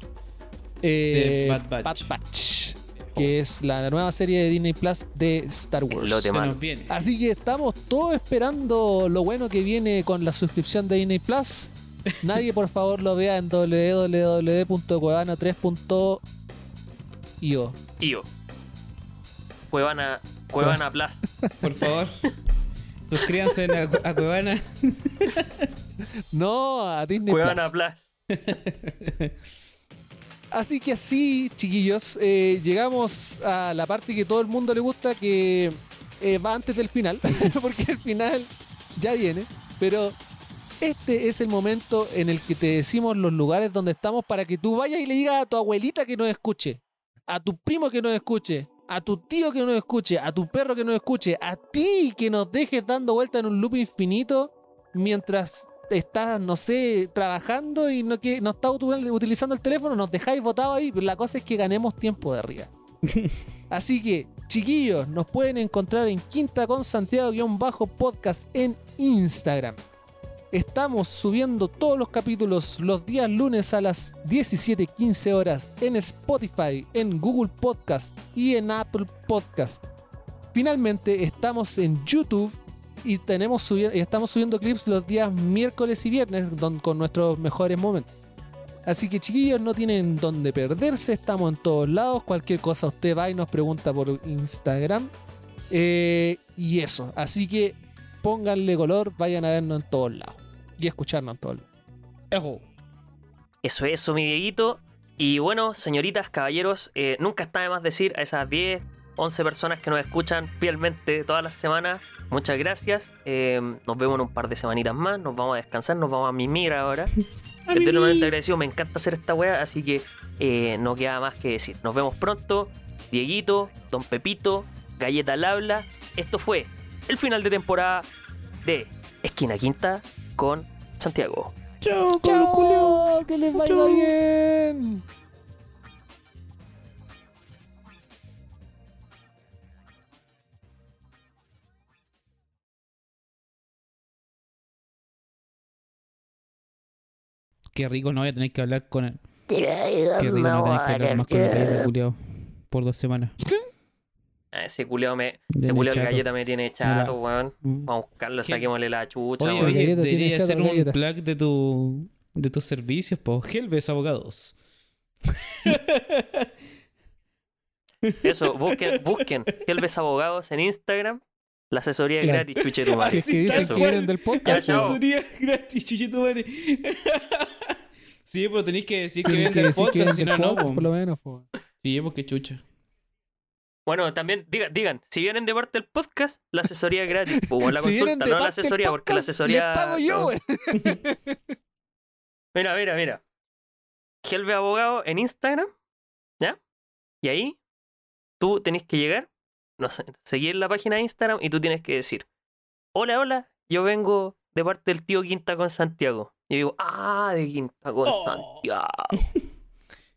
A: eh,
D: Bad Batch.
A: Batch, que es la nueva serie de Disney Plus de Star Wars.
D: nos viene.
A: Así que estamos todos esperando lo bueno que viene con la suscripción de Disney Plus. Nadie, por favor, lo vea en www.cuevana3.io.
B: Io. Cuevana, Cuevana Plus.
D: Por favor. Suscríbanse a, a Cuevana.
A: No, a Disney
B: Cuevana
A: Plus.
B: Plus.
A: Así que así, chiquillos, eh, llegamos a la parte que todo el mundo le gusta, que eh, va antes del final, porque el final ya viene, pero este es el momento en el que te decimos los lugares donde estamos para que tú vayas y le digas a tu abuelita que nos escuche, a tu primo que nos escuche, a tu tío que nos escuche, a tu perro que nos escuche, a ti que nos dejes dando vuelta en un loop infinito mientras estás, no sé, trabajando y no, que, no estás utilizando el teléfono, nos dejáis votado ahí. pero La cosa es que ganemos tiempo de arriba. Así que, chiquillos, nos pueden encontrar en Quinta con Santiago-podcast en Instagram. Estamos subiendo todos los capítulos los días lunes a las 17:15 horas en Spotify, en Google Podcast y en Apple Podcast. Finalmente estamos en YouTube y tenemos subi- estamos subiendo clips los días miércoles y viernes con nuestros mejores momentos. Así que chiquillos, no tienen donde perderse, estamos en todos lados. Cualquier cosa usted va y nos pregunta por Instagram. Eh, y eso, así que pónganle color, vayan a vernos en todos lados y escucharnos.
D: Ojo.
B: Eso, eso, mi Dieguito. Y bueno, señoritas, caballeros, eh, nunca está de más decir a esas 10, 11 personas que nos escuchan fielmente todas las semanas, muchas gracias. Eh, nos vemos en un par de semanitas más, nos vamos a descansar, nos vamos a mimir ahora. Eternamente agradecido, me encanta hacer esta wea, así que eh, no queda más que decir. Nos vemos pronto, Dieguito, Don Pepito, Galleta al habla. Esto fue el final de temporada de Esquina Quinta con Santiago.
D: Chao.
A: ¡Chao! ¡Que les vaya
D: Chao.
A: bien!
D: Qué rico, no voy a tener que hablar con él. Qué rico, no voy a tener que hablar más con el culiao por dos semanas.
B: Ah, ese culiao me. Este de
D: chato.
B: galleta me tiene chato, weón.
D: Mm.
B: Vamos a buscarlo,
D: ¿Qué?
B: saquémosle la chucha,
D: Oye,
B: weón.
D: oye, debería
A: chato
D: hacer
A: la
D: un
A: galleta.
D: plug de tu de tus servicios, po. Helves Abogados.
B: Eso, busquen, busquen. Helves Abogados en Instagram. La asesoría es
A: Claro.
B: gratis, chuche tu madre.
A: Si es que dicen que vienen del podcast,
B: chao.
D: Asesoría gratis, chuchetumare. Sí, pero tenéis que decir que vienen del podcast, si no, no.
A: por lo menos. po.
D: Sí, porque chucha.
B: Bueno, también digan, digan, si vienen de parte del podcast, la asesoría es gratis. Pues, bueno, la
A: Si
B: consulta, no la asesoría, porque la asesoría.
A: Pago yo,
B: no. Mira, mira, mira. Helve Abogado en Instagram, ¿ya? Y ahí tú tenés que llegar, no sé, seguir la página de Instagram y tú tienes que decir, hola, hola, yo vengo de parte del tío Quinta con Santiago. Y yo digo, ah, de Quinta con
D: Oh.
B: Santiago.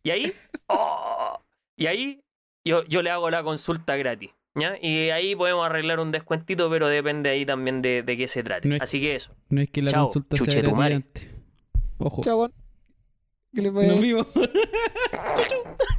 B: Y ahí, oh, y ahí yo, yo le hago la consulta gratis. ¿Ya? Y ahí podemos arreglar un descuentito, pero depende ahí también de, de qué se trate.
D: No es-
B: Así que eso.
D: No es que la
B: Chao,
D: consulta sea gratificante. Ojo.
A: Chao. Que les vaya
D: Nos
A: bien.
D: vimos.